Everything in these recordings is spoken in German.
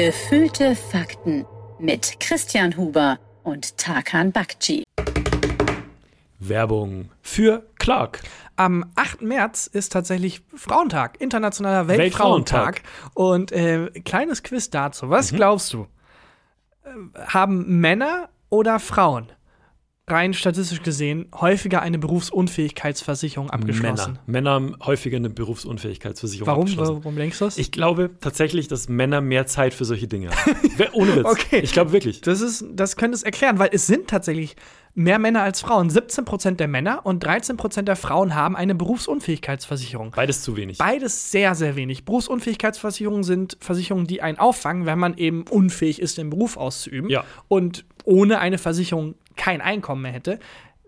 Gefühlte Fakten mit Christian Huber und Tarkan Bakci. Werbung für Clark. Am 8. März ist tatsächlich Frauentag, internationaler Weltfrauentag. Und äh, kleines Quiz dazu. Was Mhm. glaubst du? Äh, Haben Männer oder Frauen rein statistisch gesehen häufiger eine Berufsunfähigkeitsversicherung abgeschlossen? Männer. Männer haben häufiger eine Berufsunfähigkeitsversicherung Warum? abgeschlossen. Warum denkst du das? Ich glaube tatsächlich, dass Männer mehr Zeit für solche Dinge haben. Ohne Witz. Okay. Ich glaube wirklich. Das, ist, das könnte es erklären, weil es sind tatsächlich mehr Männer als Frauen. 17% der Männer und 13% der Frauen haben eine Berufsunfähigkeitsversicherung. Beides zu wenig. Beides sehr, sehr wenig. Berufsunfähigkeitsversicherungen sind Versicherungen, die einen auffangen, wenn man eben unfähig ist, den Beruf auszuüben Ja. und ohne eine Versicherung kein Einkommen mehr hätte.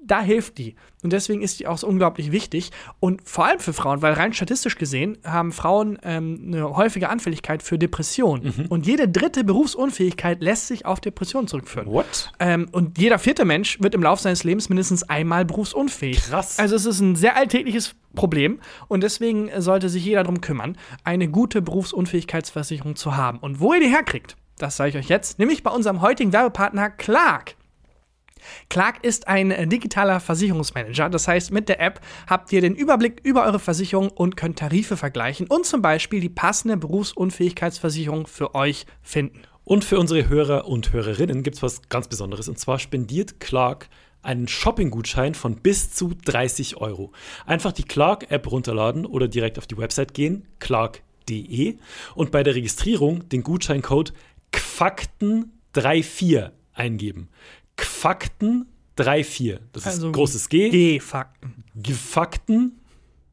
Da hilft die. Und deswegen ist die auch so unglaublich wichtig. Und vor allem für Frauen, weil rein statistisch gesehen haben Frauen ähm, eine häufige Anfälligkeit für Depressionen. Mhm. Und jede dritte Berufsunfähigkeit lässt sich auf Depressionen zurückführen. What? Ähm, und jeder vierte Mensch wird im Laufe seines Lebens mindestens einmal berufsunfähig. Krass. Also es ist ein sehr alltägliches Problem und deswegen sollte sich jeder darum kümmern, eine gute Berufsunfähigkeitsversicherung zu haben. Und wo ihr die herkriegt, das sage ich euch jetzt, nämlich bei unserem heutigen Werbepartner Clark. Clark ist ein äh, digitaler Versicherungsmanager. Das heißt, mit der App habt ihr den Überblick über eure Versicherung und könnt Tarife vergleichen und zum Beispiel die passende Berufsunfähigkeitsversicherung für euch finden. Und für unsere Hörer und Hörerinnen gibt es was ganz Besonderes. Und zwar spendiert Clark einen Shopping-Gutschein von bis zu 30 Euro. Einfach die Clark-App runterladen oder direkt auf die Website gehen, clark.de, und bei der Registrierung den Gutscheincode QFAKTEN34 eingeben. QFAKTEN34. Das ist Also großes G. G-Fakten. Gefakten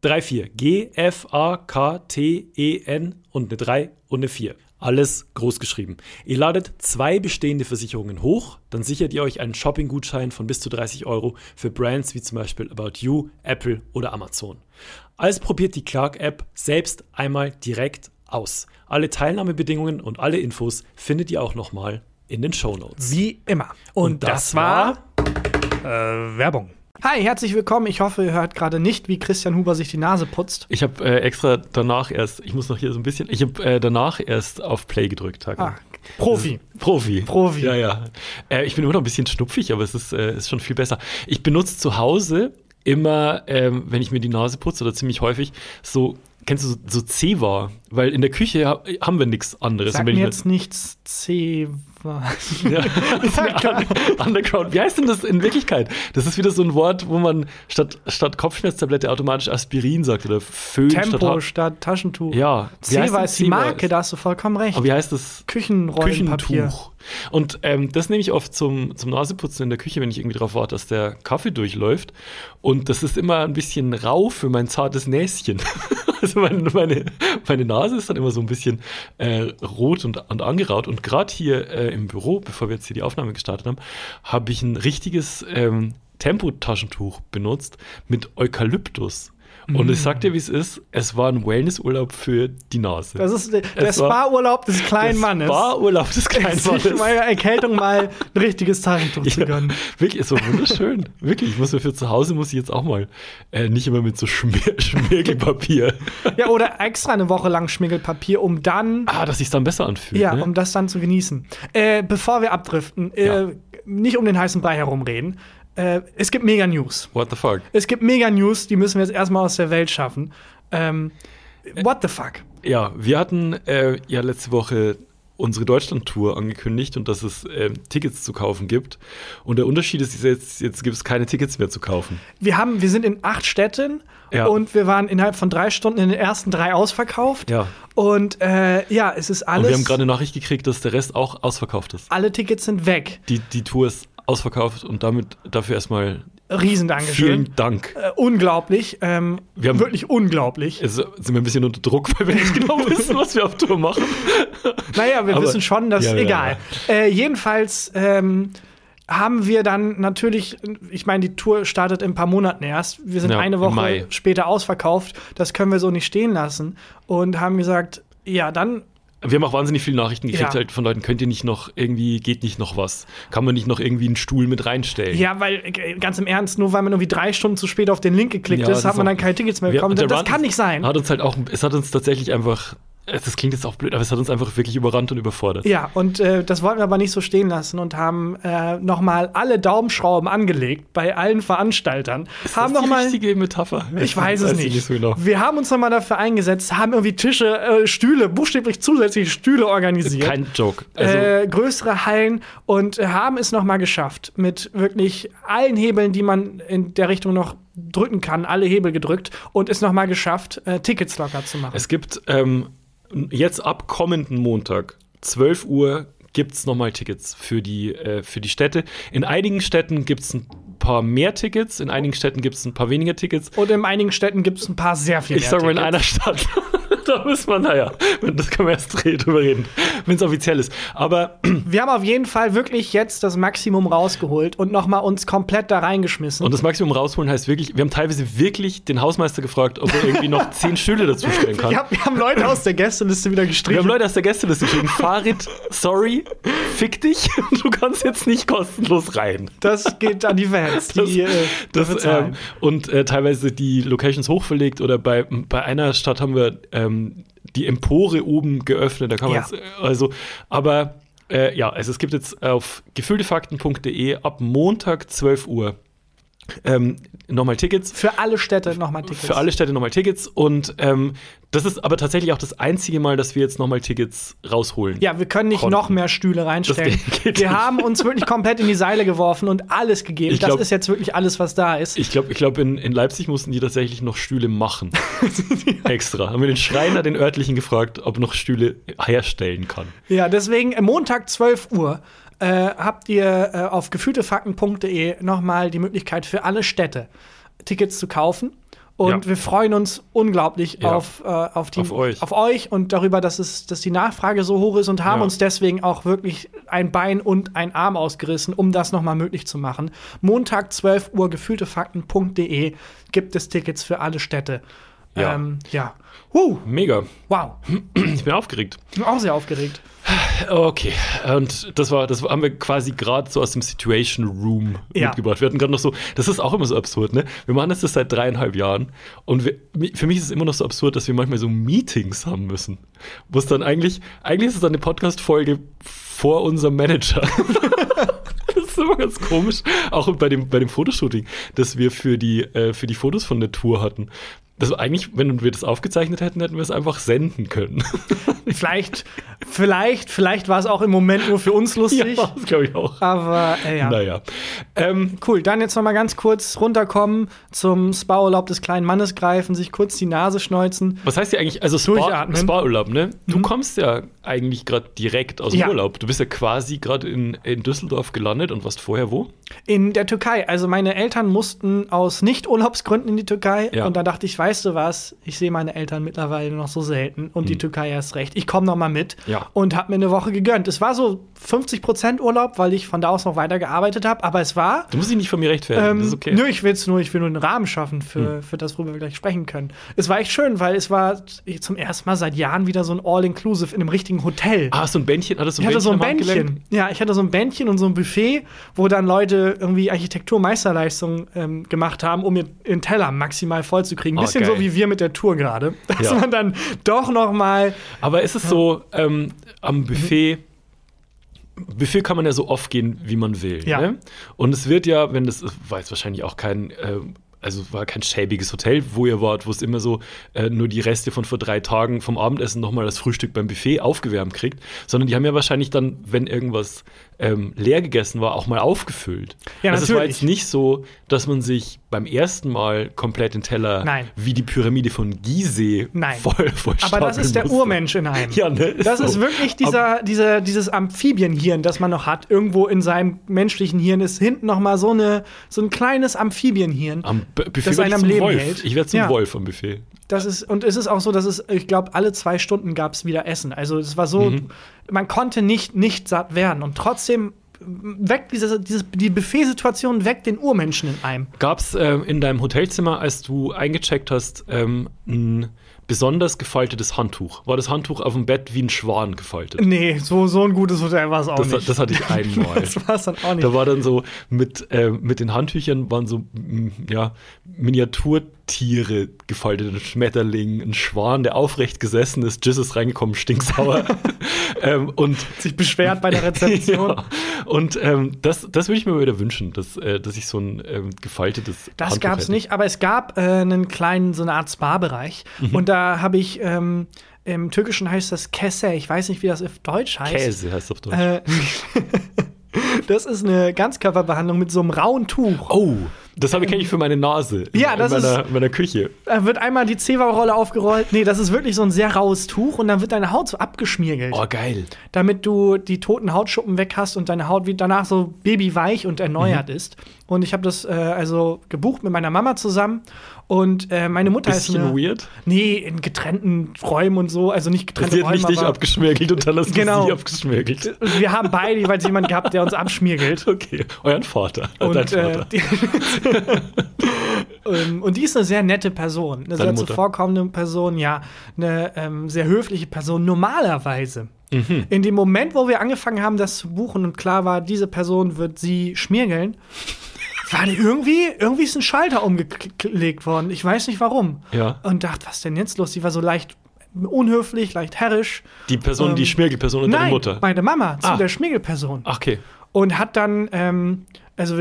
3-4. G-F-A-K-T-E-N E und eine 3 und eine 4. Alles groß geschrieben. Ihr ladet zwei bestehende Versicherungen hoch, dann sichert ihr euch einen Shopping-Gutschein von bis zu 30 Euro für Brands wie zum Beispiel About You, Apple oder Amazon. Also probiert die Clark-App selbst einmal direkt aus. Alle Teilnahmebedingungen und alle Infos findet ihr auch nochmal in den Show Notes. Wie immer. Und, das, war äh, Werbung. Hi, herzlich willkommen. Ich hoffe, ihr hört gerade nicht, wie Christian Huber sich die Nase putzt. Ich habe äh, extra danach erst, ich muss noch hier so ein bisschen, ich habe äh, danach erst auf Play gedrückt. Ah, Profi. Profi. Profi. Ja, ja. Äh, ich bin immer noch ein bisschen schnupfig, aber es ist, äh, ist schon viel besser. Ich benutze zu Hause immer, ähm, wenn ich mir die Nase putze oder ziemlich häufig, so, kennst du so, so Zewa? Weil in der Küche ha haben wir nichts anderes. Sag Und mir jetzt nichts C. Ja. Underground. Wie heißt denn das in Wirklichkeit? Das ist wieder so ein Wort, wo man statt, statt Kopfschmerztablette automatisch Aspirin sagt oder Föhn statt Tempo Ha- statt Taschentuch. Ja. Denn ist die Zewa? Marke, da hast du vollkommen recht. Aber wie heißt das? Küchenrollenpapier. Küchentuch. Und ähm, das nehme ich oft zum, zum Naseputzen in der Küche, wenn ich irgendwie darauf warte, dass der Kaffee durchläuft. Und das ist immer ein bisschen rau für mein zartes Näschen. also meine, meine, meine Nase ist dann immer so ein bisschen äh, rot und, und angeraut. Und gerade hier äh, im Büro, bevor wir jetzt hier die Aufnahme gestartet haben, habe ich ein richtiges ähm, Tempotaschentuch benutzt mit Eukalyptus. Und ich sag dir, wie es ist, es war ein Wellnessurlaub für die Nase. Das ist der Spa-Urlaub des kleinen Mannes. War Urlaub des kleinen sich Mannes. bei der Erkältung mal ein richtiges Taschentuch zu Ja, gönnen. wirklich, ist so wunderschön. wirklich, ich muss mir für zu Hause muss ich jetzt auch mal äh, nicht immer mit so Schmier Schmirgelpapier. Ja, oder extra eine Woche lang Schmiergelpapier, um dann ah, dass sich dann besser anfühlt. Ja, ne? um das dann zu genießen. Äh, bevor wir abdriften, äh, Ja. nicht um den heißen Brei herumreden. Äh, es gibt mega News. What the fuck? Es gibt mega News, die müssen wir jetzt erstmal aus der Welt schaffen. Ähm, what the fuck? Ja, wir hatten äh, ja letzte Woche unsere Deutschland-Tour angekündigt und dass es ähm, Tickets zu kaufen gibt. Und der Unterschied ist jetzt, jetzt gibt es keine Tickets mehr zu kaufen. Wir, haben, wir sind in acht Städten Ja. und wir waren innerhalb von drei Stunden in den ersten drei ausverkauft. Ja. Und äh, ja, es ist Und alles. wir haben gerade eine Nachricht gekriegt, dass der Rest auch ausverkauft ist. alle Tickets sind weg. Die, die Tour ist ausverkauft und damit dafür erstmal Riesen Dankeschön. vielen Dank. Äh, unglaublich. Ähm, Wir haben- wirklich unglaublich. Jetzt sind wir ein bisschen unter Druck, weil wir nicht genau wissen, was wir auf Tour machen. Naja, wir Aber- wissen schon, dass Ja, ja, egal. Äh, jedenfalls ähm, haben wir dann natürlich, ich meine, die Tour startet in ein paar Monaten erst. Wir sind Ja, eine Woche später ausverkauft. Das können wir so nicht stehen lassen. Und haben gesagt, ja, dann Wir haben auch wahnsinnig viele Nachrichten gekriegt Ja. halt von Leuten, könnt ihr nicht noch irgendwie, geht nicht noch was? Kann man nicht noch irgendwie einen Stuhl mit reinstellen? Ja, weil äh, ganz im Ernst, nur weil man irgendwie drei Stunden zu spät auf den Link geklickt Ja, das ist, hat man dann keine Tickets mehr bekommen. das Run kann nicht sein. Hat uns halt auch, es hat uns tatsächlich einfach das klingt jetzt auch blöd, aber es hat uns einfach wirklich überrannt und überfordert. Ja, und äh, das wollten wir aber nicht so stehen lassen und haben äh, nochmal alle Daumenschrauben angelegt bei allen Veranstaltern. Ist haben das noch die mal, richtige Metapher? ich weiß es ich nicht. so genau. Wir haben uns nochmal dafür eingesetzt, haben irgendwie Tische, äh, Stühle, buchstäblich zusätzliche Stühle organisiert. Kein Joke. Also, äh, größere Hallen und äh, haben es nochmal geschafft, mit wirklich allen Hebeln, die man in der Richtung noch drücken kann, alle Hebel gedrückt und es nochmal geschafft, äh, Tickets locker zu machen. es gibt ähm, jetzt ab kommenden Montag, 12 Uhr, gibt es nochmal Tickets für die, äh, für die Städte. In einigen Städten gibt es ein paar mehr Tickets, in einigen Städten gibt es ein paar weniger Tickets. Und in einigen Städten gibt es ein paar sehr viele. Ich sag mal in einer Stadt. da muss man, naja, das kann man erst drüber reden, wenn es offiziell ist. Aber Wir haben auf jeden Fall wirklich jetzt das Maximum rausgeholt und nochmal uns komplett da reingeschmissen. Und das Maximum rausholen heißt wirklich, wir haben teilweise wirklich den Hausmeister gefragt, ob er irgendwie noch zehn Stühle dazu stellen kann. wir, haben, wir haben Leute aus der Gästeliste wieder Wir gestrichen. haben Leute aus der Gästeliste geschrieben, Farid, sorry, fick dich, du kannst jetzt nicht kostenlos rein. das geht an die Fans, die äh, Das, dafür zahlen. ähm, und äh, teilweise die Locations hochverlegt oder bei, bei einer Stadt haben wir ähm, die Empore oben geöffnet, da kann man Ja. jetzt, äh, also, aber äh, ja, also es gibt jetzt auf gefühltefakten.de ab Montag 12 Uhr ähm, nochmal Tickets. Für alle Städte nochmal Tickets. Für alle Städte nochmal Tickets und ähm, das ist aber tatsächlich auch das einzige Mal, dass wir jetzt nochmal Tickets rausholen. Ja, wir können nicht Konnten. noch mehr Stühle reinstellen. Wir nicht. haben uns wirklich komplett in die Seile geworfen und alles gegeben. Glaub- das ist jetzt wirklich alles, was da ist. Ich glaube, ich glaub, in, in Leipzig mussten die tatsächlich noch Stühle machen. Extra. Haben wir den Schreiner, den örtlichen, gefragt, ob noch Stühle herstellen kann. Ja, deswegen äh, Montag 12 Uhr äh, habt ihr äh, auf gefühltefakten.de nochmal die Möglichkeit für alle Städte Tickets zu kaufen. Und Ja. wir freuen uns unglaublich Ja. auf, äh, auf, die, Auf euch. auf euch und darüber, dass, es, dass die Nachfrage so hoch ist und haben Ja. uns deswegen auch wirklich ein Bein und ein Arm ausgerissen, um das nochmal möglich zu machen. Montag 12 Uhr gefühltefakten.de gibt es Tickets für alle Städte. Ja. Ähm, ja. Huh, Mega. wow. Ich bin aufgeregt. Ich bin auch sehr aufgeregt. Okay. Und das war, das haben wir quasi gerade so aus dem Situation Room Ja. mitgebracht. Wir hatten gerade noch so, das ist auch immer so absurd, ne? Wir machen das jetzt seit dreieinhalb Jahren und wir, für mich ist es immer noch so absurd, dass wir manchmal so Meetings haben müssen. Wo es dann eigentlich, eigentlich ist es dann eine Podcast-Folge vor unserem Manager. Das ist immer ganz komisch. Auch bei dem, bei dem Fotoshooting, das wir für die, äh, für die Fotos von der Tour hatten. Das eigentlich, wenn wir das aufgezeichnet hätten, hätten wir es einfach senden können. Vielleicht, vielleicht, vielleicht war es auch im Moment nur für uns lustig. das glaube ich auch. Aber äh, ja. Naja. Ähm, Cool, dann jetzt noch mal ganz kurz runterkommen, zum Spa-Urlaub des kleinen Mannes greifen, sich kurz die Nase schneuzen. was heißt ja eigentlich, also Spa. Spa-Urlaub, ne? Du kommst ja eigentlich gerade direkt aus dem Ja. Urlaub. Du bist ja quasi gerade in, in Düsseldorf gelandet und warst vorher wo? In der Türkei. Also meine Eltern mussten aus Nicht-Urlaubsgründen in die Türkei. Ja. Und da dachte ich, weißt du was, ich sehe meine Eltern mittlerweile noch so selten und die Türkei erst recht. Ich komme noch mal mit Hm. Ja. und habe mir eine Woche gegönnt. Es war so 50% Urlaub, weil ich von da aus noch weiter gearbeitet habe. Aber es war Du musst dich nicht von mir rechtfertigen, Ähm, das ist okay. Hm. Nö, ich will's nur, ich will nur einen Rahmen schaffen für, für das, worüber wir gleich sprechen können. Es war echt schön, weil es war zum ersten Mal seit Jahren wieder so ein All-Inclusive in einem richtigen Hotel. Ah, so ein Bändchen, hattest du ich hatte so ein? Bändchen. Ja, ich hatte so ein Bändchen und so ein Buffet, wo dann Leute irgendwie Architekturmeisterleistung ähm, gemacht haben, um ihr den Teller maximal voll zu kriegen. Oh, Bisschen geil. so wie wir mit der Tour gerade. Dass Ja. man dann doch noch mal Aber ist es so, ähm, am Buffet, Buffet kann man ja so oft gehen, wie man will. Ja. Ne? Und es wird ja, wenn das war jetzt wahrscheinlich auch kein, äh, also war kein schäbiges Hotel, wo ihr wart, wo es immer so äh, nur die Reste von vor drei Tagen vom Abendessen nochmal das Frühstück beim Buffet aufgewärmt kriegt, sondern die haben ja wahrscheinlich dann, wenn irgendwas ähm, leer gegessen war, auch mal aufgefüllt. Ja, also es war jetzt nicht so, dass man sich beim ersten Mal komplett den Teller Nein. wie die Pyramide von Gizeh Nein. voll, voll Aber das ist der musste. Urmensch in einem. Ja, ne? Das ist so. wirklich dieser, dieser, dieses Amphibienhirn, das man noch hat. Irgendwo in seinem menschlichen Hirn ist hinten noch mal so, eine, so ein kleines Amphibienhirn. Am B Buffet das einen ich am Leben Wolf. hält. Ich werde zum Ja. Wolf am Buffet. Das ist, und es ist auch so, dass es, ich glaube, alle zwei Stunden gab es wieder Essen. Also es war so, Mhm. man konnte nicht, nicht satt werden. Und trotzdem weckt diese, diese, die Buffetsituation weckt den Urmenschen in einem. Gab es ähm, in deinem Hotelzimmer, als du eingecheckt hast, ähm, ein besonders gefaltetes Handtuch? War das Handtuch auf dem Bett wie ein Schwan gefaltet? Nee, so, so ein gutes Hotel war es auch Das, nicht. das hatte ich einmal. das war es dann auch nicht. Da war dann so, mit, äh, mit den Handtüchern waren so, mm, ja, Tiere, gefalteten Schmetterling, ein Schwan, der aufrecht gesessen ist, Jizz ist reingekommen, stinksauer. ähm, und Sich beschwert bei der Rezeption. ja. Und ähm, das, das würde ich mir mal wieder wünschen, dass, äh, dass ich so ein ähm, gefaltetes. Das gab es nicht, aber es gab äh, einen kleinen, so eine Art Spa-Bereich. Mhm. Und da habe ich, ähm, im Türkischen heißt das Kesse, ich weiß nicht, wie das auf Deutsch heißt. Käse heißt auf Deutsch. Äh, das ist eine Ganzkörperbehandlung mit so einem rauen Tuch. oh, das habe ich kenne ich für meine Nase. in- Ja, das in meiner, ist- in meiner Küche. Da wird einmal die Zewa-Rolle aufgerollt. Nee, das ist wirklich so ein sehr raues Tuch und dann wird deine Haut so abgeschmiergelt. Oh, geil. damit du die toten Hautschuppen weg hast und deine Haut wie danach so babyweich und erneuert Mhm. ist. Und ich habe das äh, also gebucht mit meiner Mama zusammen und äh, meine Mutter Bisschen ist eine, weird. Nee, in getrennten Räumen und so, also nicht getrennte Sie hat Räume, nicht dich abgeschmirgelt und dann hast Genau. du sie abgeschmirgelt. wir haben beide jeweils jemanden gehabt, der uns abschmiergelt. Okay, euren Vater. Und, Dein äh, Vater. die, ähm, und die ist eine sehr nette Person, eine sehr Deine Mutter? zuvorkommende Person, ja, eine ähm, sehr höfliche Person, normalerweise. Mhm. In dem Moment, wo wir angefangen haben, das zu buchen und klar war, diese Person wird sie schmiergeln, war die irgendwie, irgendwie ist ein Schalter umgelegt worden. Ich weiß nicht warum. Ja. Und dachte, was ist denn jetzt los? Sie war so leicht unhöflich, leicht herrisch. die Person, die ähm, Schmirgelperson und deine Nein, Mutter. meine Mama zu Ah. der Schmiergelperson Ach, okay. und hat dann ähm, also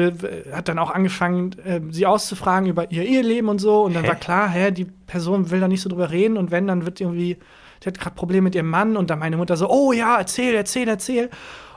hat dann auch angefangen ähm, sie auszufragen über ihr Eheleben und so und dann Hä? war klar hä die Person will da nicht so drüber reden und wenn dann wird irgendwie die hat gerade Probleme mit ihrem Mann und dann meine Mutter so oh ja erzähl erzähl erzähl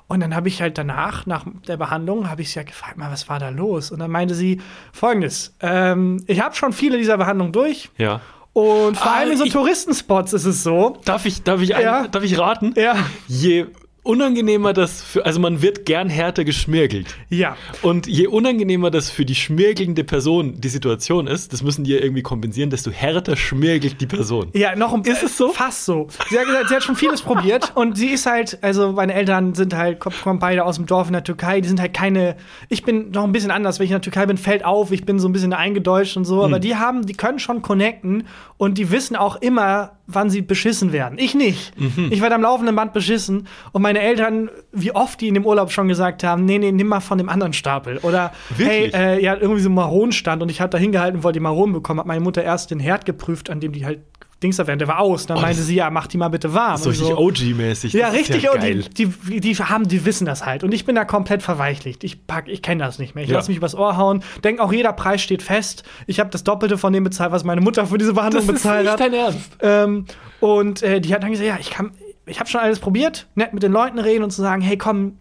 und dann habe ich halt danach nach der Behandlung habe ich sie ja gefragt mal was war da los und dann meinte sie folgendes ähm, ich habe schon viele dieser Behandlungen durch Ja. und vor Ah, allem in so ich- Touristenspots ist es so Darf ich, darf ich, ein, Ja. darf ich raten? ja Je unangenehmer das für, also man wird gern härter geschmirgelt. ja Und je unangenehmer das für die schmirgelnde Person die Situation ist, das müssen die ja irgendwie kompensieren, desto härter schmirgelt die Person. Ja, noch ein Ist es so? Fast so. Sie hat gesagt, sie hat schon vieles probiert und sie ist halt, also meine Eltern sind halt, kommen kommen beide aus dem Dorf in der Türkei, die sind halt keine, ich bin noch ein bisschen anders, wenn ich in der Türkei bin, fällt auf, ich bin so ein bisschen eingedeutscht und so, Hm. aber die haben, die können schon connecten und die wissen auch immer, wann sie beschissen werden. Ich nicht. Mhm. Ich werde am laufenden Band beschissen und meine Eltern, wie oft die in dem Urlaub schon gesagt haben, nee, nee, nimm mal von dem anderen Stapel. Oder Wirklich? hey, äh, ja, irgendwie so Maron stand und ich habe da hingehalten wollte die Maronen bekommen, hat meine Mutter erst den Herd geprüft, an dem die halt Dings da wären, der war aus. Dann Oh, meinte das- sie, ja, mach die mal bitte warm. So richtig so. OG-mäßig. Ja, Das ist richtig. Ja geil. die, die, die haben, die wissen das halt. Und ich bin da komplett verweichlicht. Ich pack, ich kenne das nicht mehr. Ich Ja. lasse mich übers Ohr hauen. Denk auch, jeder Preis steht fest. Ich habe das Doppelte von dem bezahlt, was meine Mutter für diese Behandlung bezahlt hat. Ernst. Ähm, und äh, die hat dann gesagt, ja, ich kann, ich habe schon alles probiert, nett mit den Leuten reden und zu sagen, hey, komm,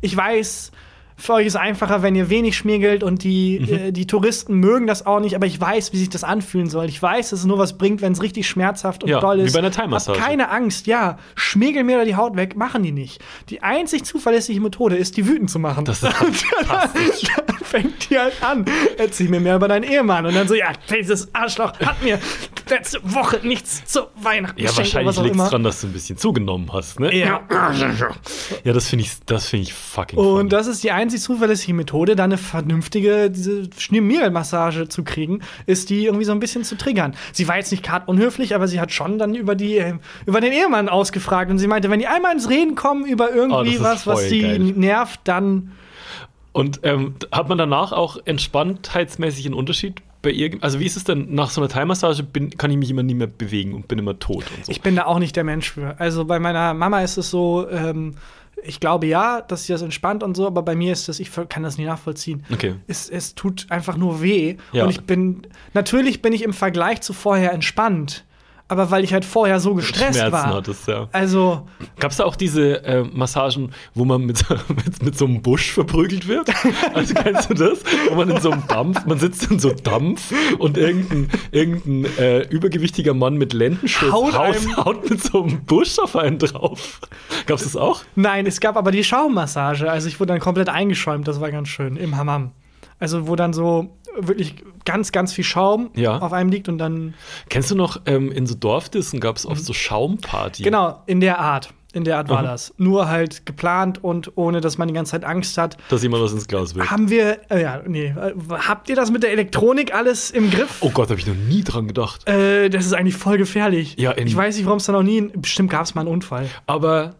ich weiß, für euch ist es einfacher, wenn ihr wenig schmiegelt und die, Mhm. äh, die Touristen mögen das auch nicht, aber ich weiß, wie sich das anfühlen soll. Ich weiß, dass es nur was bringt, wenn es richtig schmerzhaft und Ja, doll wie ist. bei einer Thai-Massage. Hab keine Angst, ja, schmiegel mir da die Haut weg, machen die nicht. Die einzig zuverlässige Methode ist, die wütend zu machen. Das ist dann fängt die halt an. Erzähl mir mehr über deinen Ehemann. Und dann so, ja, dieses Arschloch hat mir letzte Woche nichts zu Weihnachten Ja, wahrscheinlich liegt es dran, dass du ein bisschen zugenommen hast, ne? Ja. Ja, das finde ich, das finde ich fucking Und funny. das ist die einzig zuverlässige Methode, da eine vernünftige diese Schmiermassage zu kriegen, ist die irgendwie so ein bisschen zu triggern. Sie war jetzt nicht gerade unhöflich, aber sie hat schon dann über die über den Ehemann ausgefragt und sie meinte, wenn die einmal ins Reden kommen über Oh, irgendwie ist was, was sie geil. nervt, dann Und ähm, hat man danach auch entspanntheitsmäßig einen Unterschied bei ihr? ge- Also wie ist es denn nach so einer Thai-Massage? Kann ich mich immer nie mehr bewegen und bin immer tot und so. Ich bin da auch nicht der Mensch für. Also bei meiner Mama ist es so, ähm, ich glaube ja, dass sie das entspannt und so, aber bei mir ist das, ich kann das nie nachvollziehen. Okay. Es, es tut einfach nur weh. Ja. Und ich bin, natürlich bin ich im Vergleich zu vorher entspannt, aber weil ich halt vorher so gestresst Schmerzen war. hattest, ja. Also, Gab es da auch diese äh, Massagen, wo man mit, so- mit, mit so einem Busch verprügelt wird? Also kennst du das? Wo man in so einem Dampf, man sitzt in so Dampf und irgendein, irgendein äh, übergewichtiger Mann mit Lendenschutz Haut haut, einem- haut mit so einem Busch auf einen drauf. Gab es das auch? nein, es gab aber die Schaummassage. Also ich wurde dann komplett eingeschäumt, das war ganz schön, im Hammam. Also wo dann so wirklich ganz, ganz viel Schaum Ja. auf einem liegt und dann, Kennst du noch, ähm, in so Dorfdissen gab es oft so Schaumparty? Mhm. genau, in der Art. In der Art war Aha. das. Nur halt geplant und ohne, dass man die ganze Zeit Angst hat. Dass jemand was ins Glas wirft. Haben wir, äh, ja, nee, äh, habt ihr das mit der Elektronik alles im Griff? Oh Gott, habe ich noch nie dran gedacht. Äh, das ist eigentlich voll gefährlich. Ja, ich weiß nicht, warum es da noch nie. Bestimmt gab es mal einen Unfall. Aber,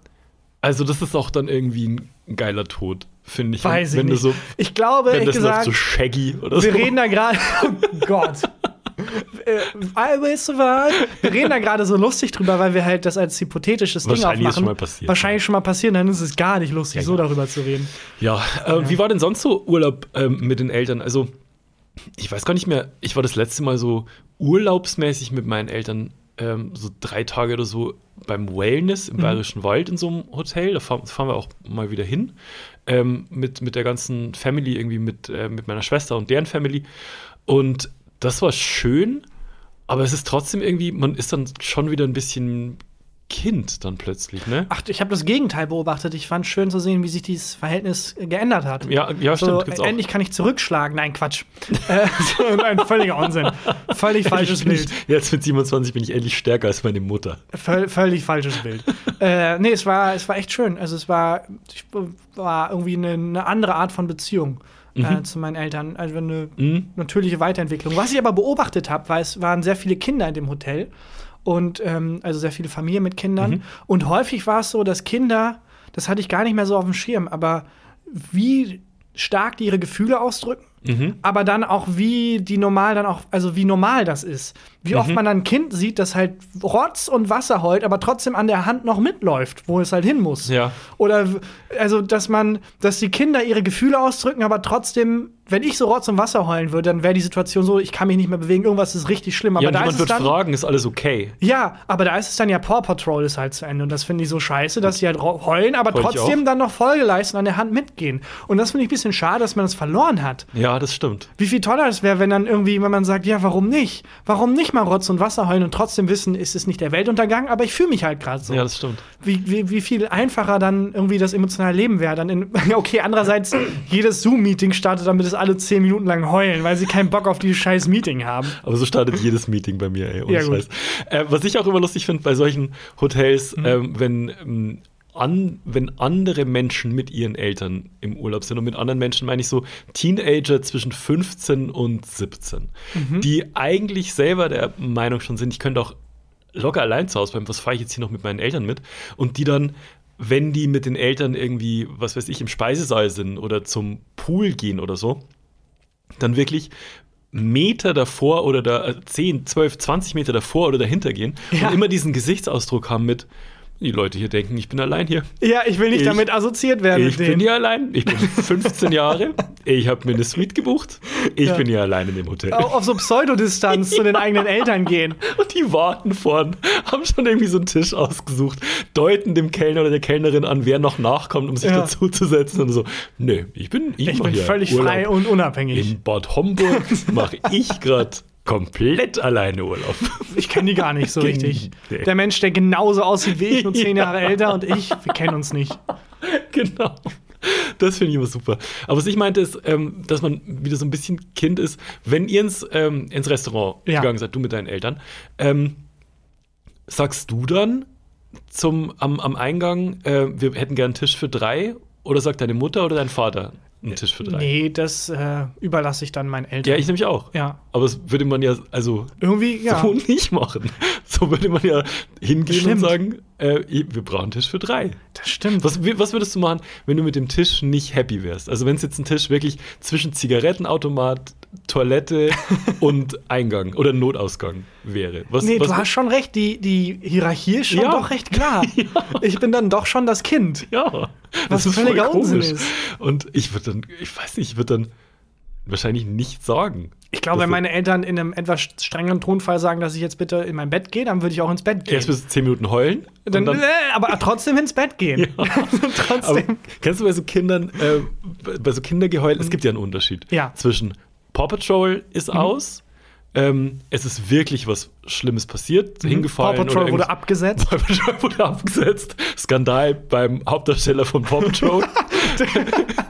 also das ist auch dann irgendwie ein geiler Tod, finde ich. Weiß wenn ich nicht. so, ich glaube, wenn das gesagt, so Shaggy oder wir so. reden da gerade. Oh Gott. I will survive. Wir reden da gerade so lustig drüber, weil wir halt das als hypothetisches Ding Wahrscheinlich aufmachen. schon mal passiert. Wahrscheinlich schon mal passiert, dann ist es gar nicht lustig, Ja, so ja. darüber zu reden. Ja, äh, wie war denn sonst so Urlaub ähm, mit den Eltern? Also, ich weiß gar nicht mehr, ich war das letzte Mal so urlaubsmäßig mit meinen Eltern ähm, so drei Tage oder so beim Wellness im Bayerischen Wald in so einem Hotel. Da fahren, fahren wir auch mal wieder hin. Ähm, mit, mit der ganzen Family, irgendwie mit, äh, mit meiner Schwester und deren Family. Und das war schön, aber es ist trotzdem irgendwie, man ist dann schon wieder ein bisschen Kind dann plötzlich, ne? Ach, ich habe das Gegenteil beobachtet. Ich fand schön zu sehen, wie sich dieses Verhältnis äh, geändert hat. Ja, ja, stimmt. So, gibt's auch. endlich kann ich zurückschlagen. Nein, Quatsch. äh, so ein völliger Unsinn. Völlig falsches Bild. Ich, jetzt mit 27 bin ich endlich stärker als meine Mutter. Völ völlig falsches Bild. äh, nee, es war, es war echt schön. Also es war, ich, war irgendwie eine, eine andere Art von Beziehung äh, zu meinen Eltern. Also eine Mhm. natürliche Weiterentwicklung. Was ich aber beobachtet habe, war, es waren sehr viele Kinder in dem Hotel. Und ähm, also sehr viele Familien mit Kindern. Mhm. Und häufig war es so, dass Kinder, das hatte ich gar nicht mehr so auf dem Schirm, aber wie stark die ihre Gefühle ausdrücken, Mhm. aber dann auch wie die normal dann auch, also wie normal das ist. Wie Mhm. oft man dann ein Kind sieht, das halt Rotz und Wasser heult, aber trotzdem an der Hand noch mitläuft, wo es halt hin muss. Ja. Oder also, dass man, dass die Kinder ihre Gefühle ausdrücken, aber trotzdem, wenn ich so Rotz und Wasser heulen würde, dann wäre die Situation so, ich kann mich nicht mehr bewegen, irgendwas ist richtig schlimm. Aber ja, da jemand ist es wird dann, fragen, ist alles okay? ja, aber da ist es dann ja Paw Patrol ist halt zu Ende und das finde ich so scheiße, dass sie halt heulen, aber Heul trotzdem dann noch Folge leisten, an der Hand mitgehen. Und das finde ich ein bisschen schade, dass man das verloren hat. Ja, das stimmt. Wie viel toller es wäre, wenn dann irgendwie, wenn man sagt, ja, warum nicht? Warum nicht mal Rotz und Wasser heulen und trotzdem wissen, es ist nicht der Weltuntergang, aber ich fühle mich halt gerade so. Ja, das stimmt. wie, wie, wie viel einfacher dann irgendwie das emotionale Leben wäre. Dann in, okay, andererseits, jedes Zoom-Meeting startet, damit es alle zehn Minuten lang heulen, weil sie keinen Bock auf dieses scheiß Meeting haben. Aber so startet jedes Meeting bei mir, ey. Ja. Äh, was ich auch immer lustig finde bei solchen Hotels, Mhm. ähm, wenn, ähm, an, wenn andere Menschen mit ihren Eltern im Urlaub sind und mit anderen Menschen meine ich so Teenager zwischen 15 und 17, Mhm. die eigentlich selber der Meinung schon sind, ich könnte auch locker allein zu Hause bleiben, was fahre ich jetzt hier noch mit meinen Eltern mit? Und die dann, wenn die mit den Eltern irgendwie, was weiß ich, im Speisesaal sind oder zum Pool gehen oder so, dann wirklich Meter davor oder da äh, 10, 12, 20 Meter davor oder dahinter gehen Ja. und immer diesen Gesichtsausdruck haben mit, die Leute hier denken, ich bin allein hier. Ja, ich will nicht Ich- damit assoziiert werden Ich bin hier allein. Ich bin 15 Jahre. Ich habe mir eine Suite gebucht. Ich Ja. bin hier allein in dem Hotel. Au- Auf so Pseudodistanz zu den eigenen Eltern gehen. Und die warten vorn, haben schon irgendwie so einen Tisch ausgesucht, deuten dem Kellner oder der Kellnerin an, wer noch nachkommt, um sich Ja. dazu zu setzen. Und so, nö, ich bin, ich, Ich bin hier völlig Urlaub. frei und unabhängig. In Bad Homburg mache ich gerade komplett alleine Urlaub. Ich kenne die gar nicht so richtig. Der Mensch, der genauso aussieht wie ich, nur zehn Ja. Jahre älter und ich, wir kennen uns nicht. genau. Das finde ich immer super. Aber was ich meinte ist, ähm, dass man wieder so ein bisschen Kind ist, wenn ihr ins, ähm, ins Restaurant Ja. gegangen seid, du mit deinen Eltern, ähm, sagst du dann zum, am, am Eingang, äh, wir hätten gern einen Tisch für drei? Oder sagt deine Mutter oder dein Vater einen Tisch für drei? Nee, das äh, überlasse ich dann meinen Eltern. Ja, ich nämlich auch. Ja. Aber das würde man ja, also Irgendwie, ja. so nicht machen. So würde man ja hingehen Stimmt. und sagen, äh, wir brauchen einen Tisch für drei. Das stimmt. Was, was würdest du machen, wenn du mit dem Tisch nicht happy wärst? Also wenn es jetzt ein Tisch wirklich zwischen Zigarettenautomat, Toilette und Eingang oder Notausgang wäre. Was, Nee, was, du hast schon recht, die, die Hierarchie ist schon Ja. doch recht klar. Ich bin dann doch schon das Kind. Ja, Was das ist völliger Unsinn ist. Und ich würde dann, ich weiß nicht, ich würde dann wahrscheinlich nicht sagen. Ich glaube, wenn meine Eltern in einem etwas strengeren Tonfall sagen, dass ich jetzt bitte in mein Bett gehe, dann würde ich auch ins Bett gehen. Erst bis zehn Minuten heulen. dann, dann, äh, aber trotzdem ins Bett gehen. aber trotzdem. kennst du bei so Kindern, äh, bei- so Kindergeheul, es gibt ja einen Unterschied Ja. Mhm. zwischen Paw Patrol ist aus, ähm, es ist wirklich was Schlimmes passiert, Paw hingefallen. Patrol oder wurde abgesetzt. Paw Patrol wurde abgesetzt. Skandal beim Hauptdarsteller von Paw Patrol.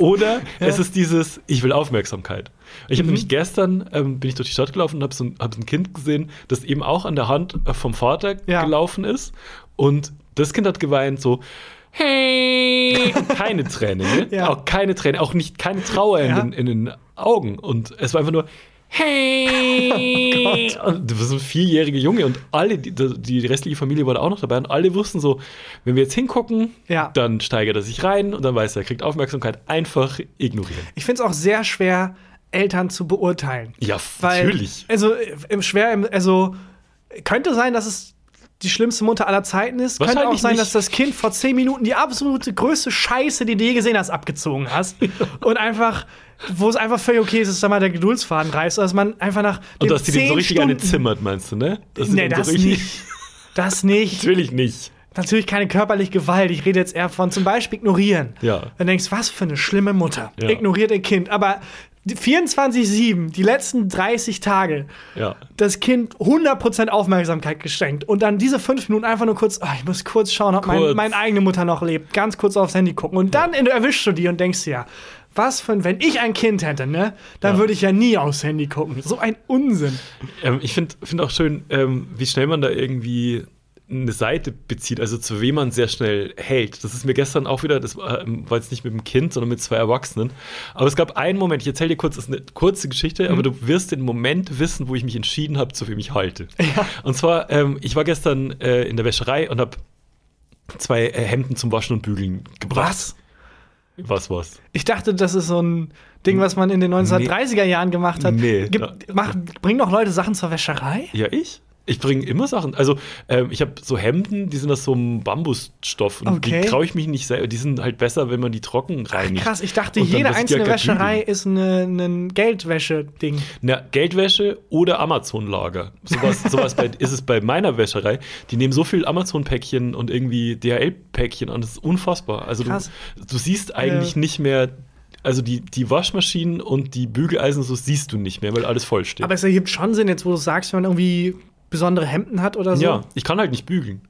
Oder es ist dieses, ich will Aufmerksamkeit. Ich habe Mhm. nämlich gestern, ähm, bin ich durch die Stadt gelaufen und habe so, ein- hab so ein Kind gesehen, das eben auch an der Hand äh, vom Vater Ja. gelaufen ist. Und das Kind hat geweint so, hey, keine Träne, ne? Ja. Auch keine Träne, auch nicht keine Trauer in, Ja. den, in den Augen. Und es war einfach nur, hey. und das war so ein vierjähriger Junge und alle, die, die restliche Familie war da auch noch dabei und alle wussten so, wenn wir jetzt hingucken, Ja. dann steigert er sich rein und dann weiß er, er kriegt Aufmerksamkeit, einfach ignorieren. Ich finde es auch sehr schwer, Eltern zu beurteilen. Ja, Weil, natürlich. Also, äh, im schwer, also, könnte sein, dass es die schlimmste Mutter aller Zeiten ist. Könnte auch sein, nicht. dass das Kind vor zehn Minuten die absolute größte Scheiße, die du je gesehen hast, abgezogen hast. und einfach, wo es einfach völlig okay ist, dass da mal der Geduldsfaden reißt, dass man einfach nach. Und dass die den so richtig eine Stunden- zimmert, meinst du, ne? Dass Nee, das so nicht. Das nicht. Natürlich nicht. Natürlich keine körperliche Gewalt. Ich rede jetzt eher von zum Beispiel ignorieren. Ja. Dann denkst du, was für eine schlimme Mutter. Ja. Ignoriert ihr Kind. Aber die 24-7, die letzten 30 Tage, Ja. das Kind 100% Aufmerksamkeit geschenkt. Und dann diese fünf Minuten einfach nur kurz, ah, ich muss kurz schauen, ob mein, Kurz. meine eigene Mutter noch lebt. Ganz kurz aufs Handy gucken. Und dann erwischst du die und denkst dir, ja, was für ein, wenn ich ein Kind hätte, ne, dann Ja. würde ich ja nie aufs Handy gucken. So ein Unsinn. Ähm, ich finde find auch schön, ähm, wie schnell man da irgendwie eine Seite bezieht, also zu wem man sehr schnell hält. Das ist mir gestern auch wieder, das war, ähm, war jetzt nicht mit einem Kind, sondern mit zwei Erwachsenen. Aber es gab einen Moment, ich erzähle dir kurz, das ist eine kurze Geschichte, Mhm. aber du wirst den Moment wissen, wo ich mich entschieden habe, zu wem ich halte. Und zwar, ähm, ich war gestern äh, in der Wäscherei und habe zwei äh, Hemden zum Waschen und Bügeln gebracht. Was? Was, was? Ich dachte, das ist so ein Ding, was man in den 1930er Jahren gemacht hat. Nee, Gib, mach, bringen doch Leute Sachen zur Wäscherei? Ja, ich? Ich bringe immer Sachen. Also, ähm, ich habe so Hemden, die sind aus so einem Bambusstoff. Und Okay. die traue ich mich nicht selber. Die sind halt besser, wenn man die trocken reinigt. Krass, ich dachte, dann jede einzelne ja gleich Wäscherei ist ein Geldwäsche-Ding. Na, Geldwäsche oder Amazon-Lager. Sowas, bei, ist es bei meiner Wäscherei. Die nehmen so viel Amazon-Päckchen und irgendwie DHL-Päckchen an. Das ist unfassbar. Also, du, du siehst eigentlich Äh. nicht mehr. Also die, die Waschmaschinen und die Bügeleisen, so siehst du nicht mehr, weil alles voll steht. Aber es ergibt schon Sinn, jetzt wo du sagst, wenn man irgendwie besondere Hemden hat oder so. ja, ich kann halt nicht bügeln.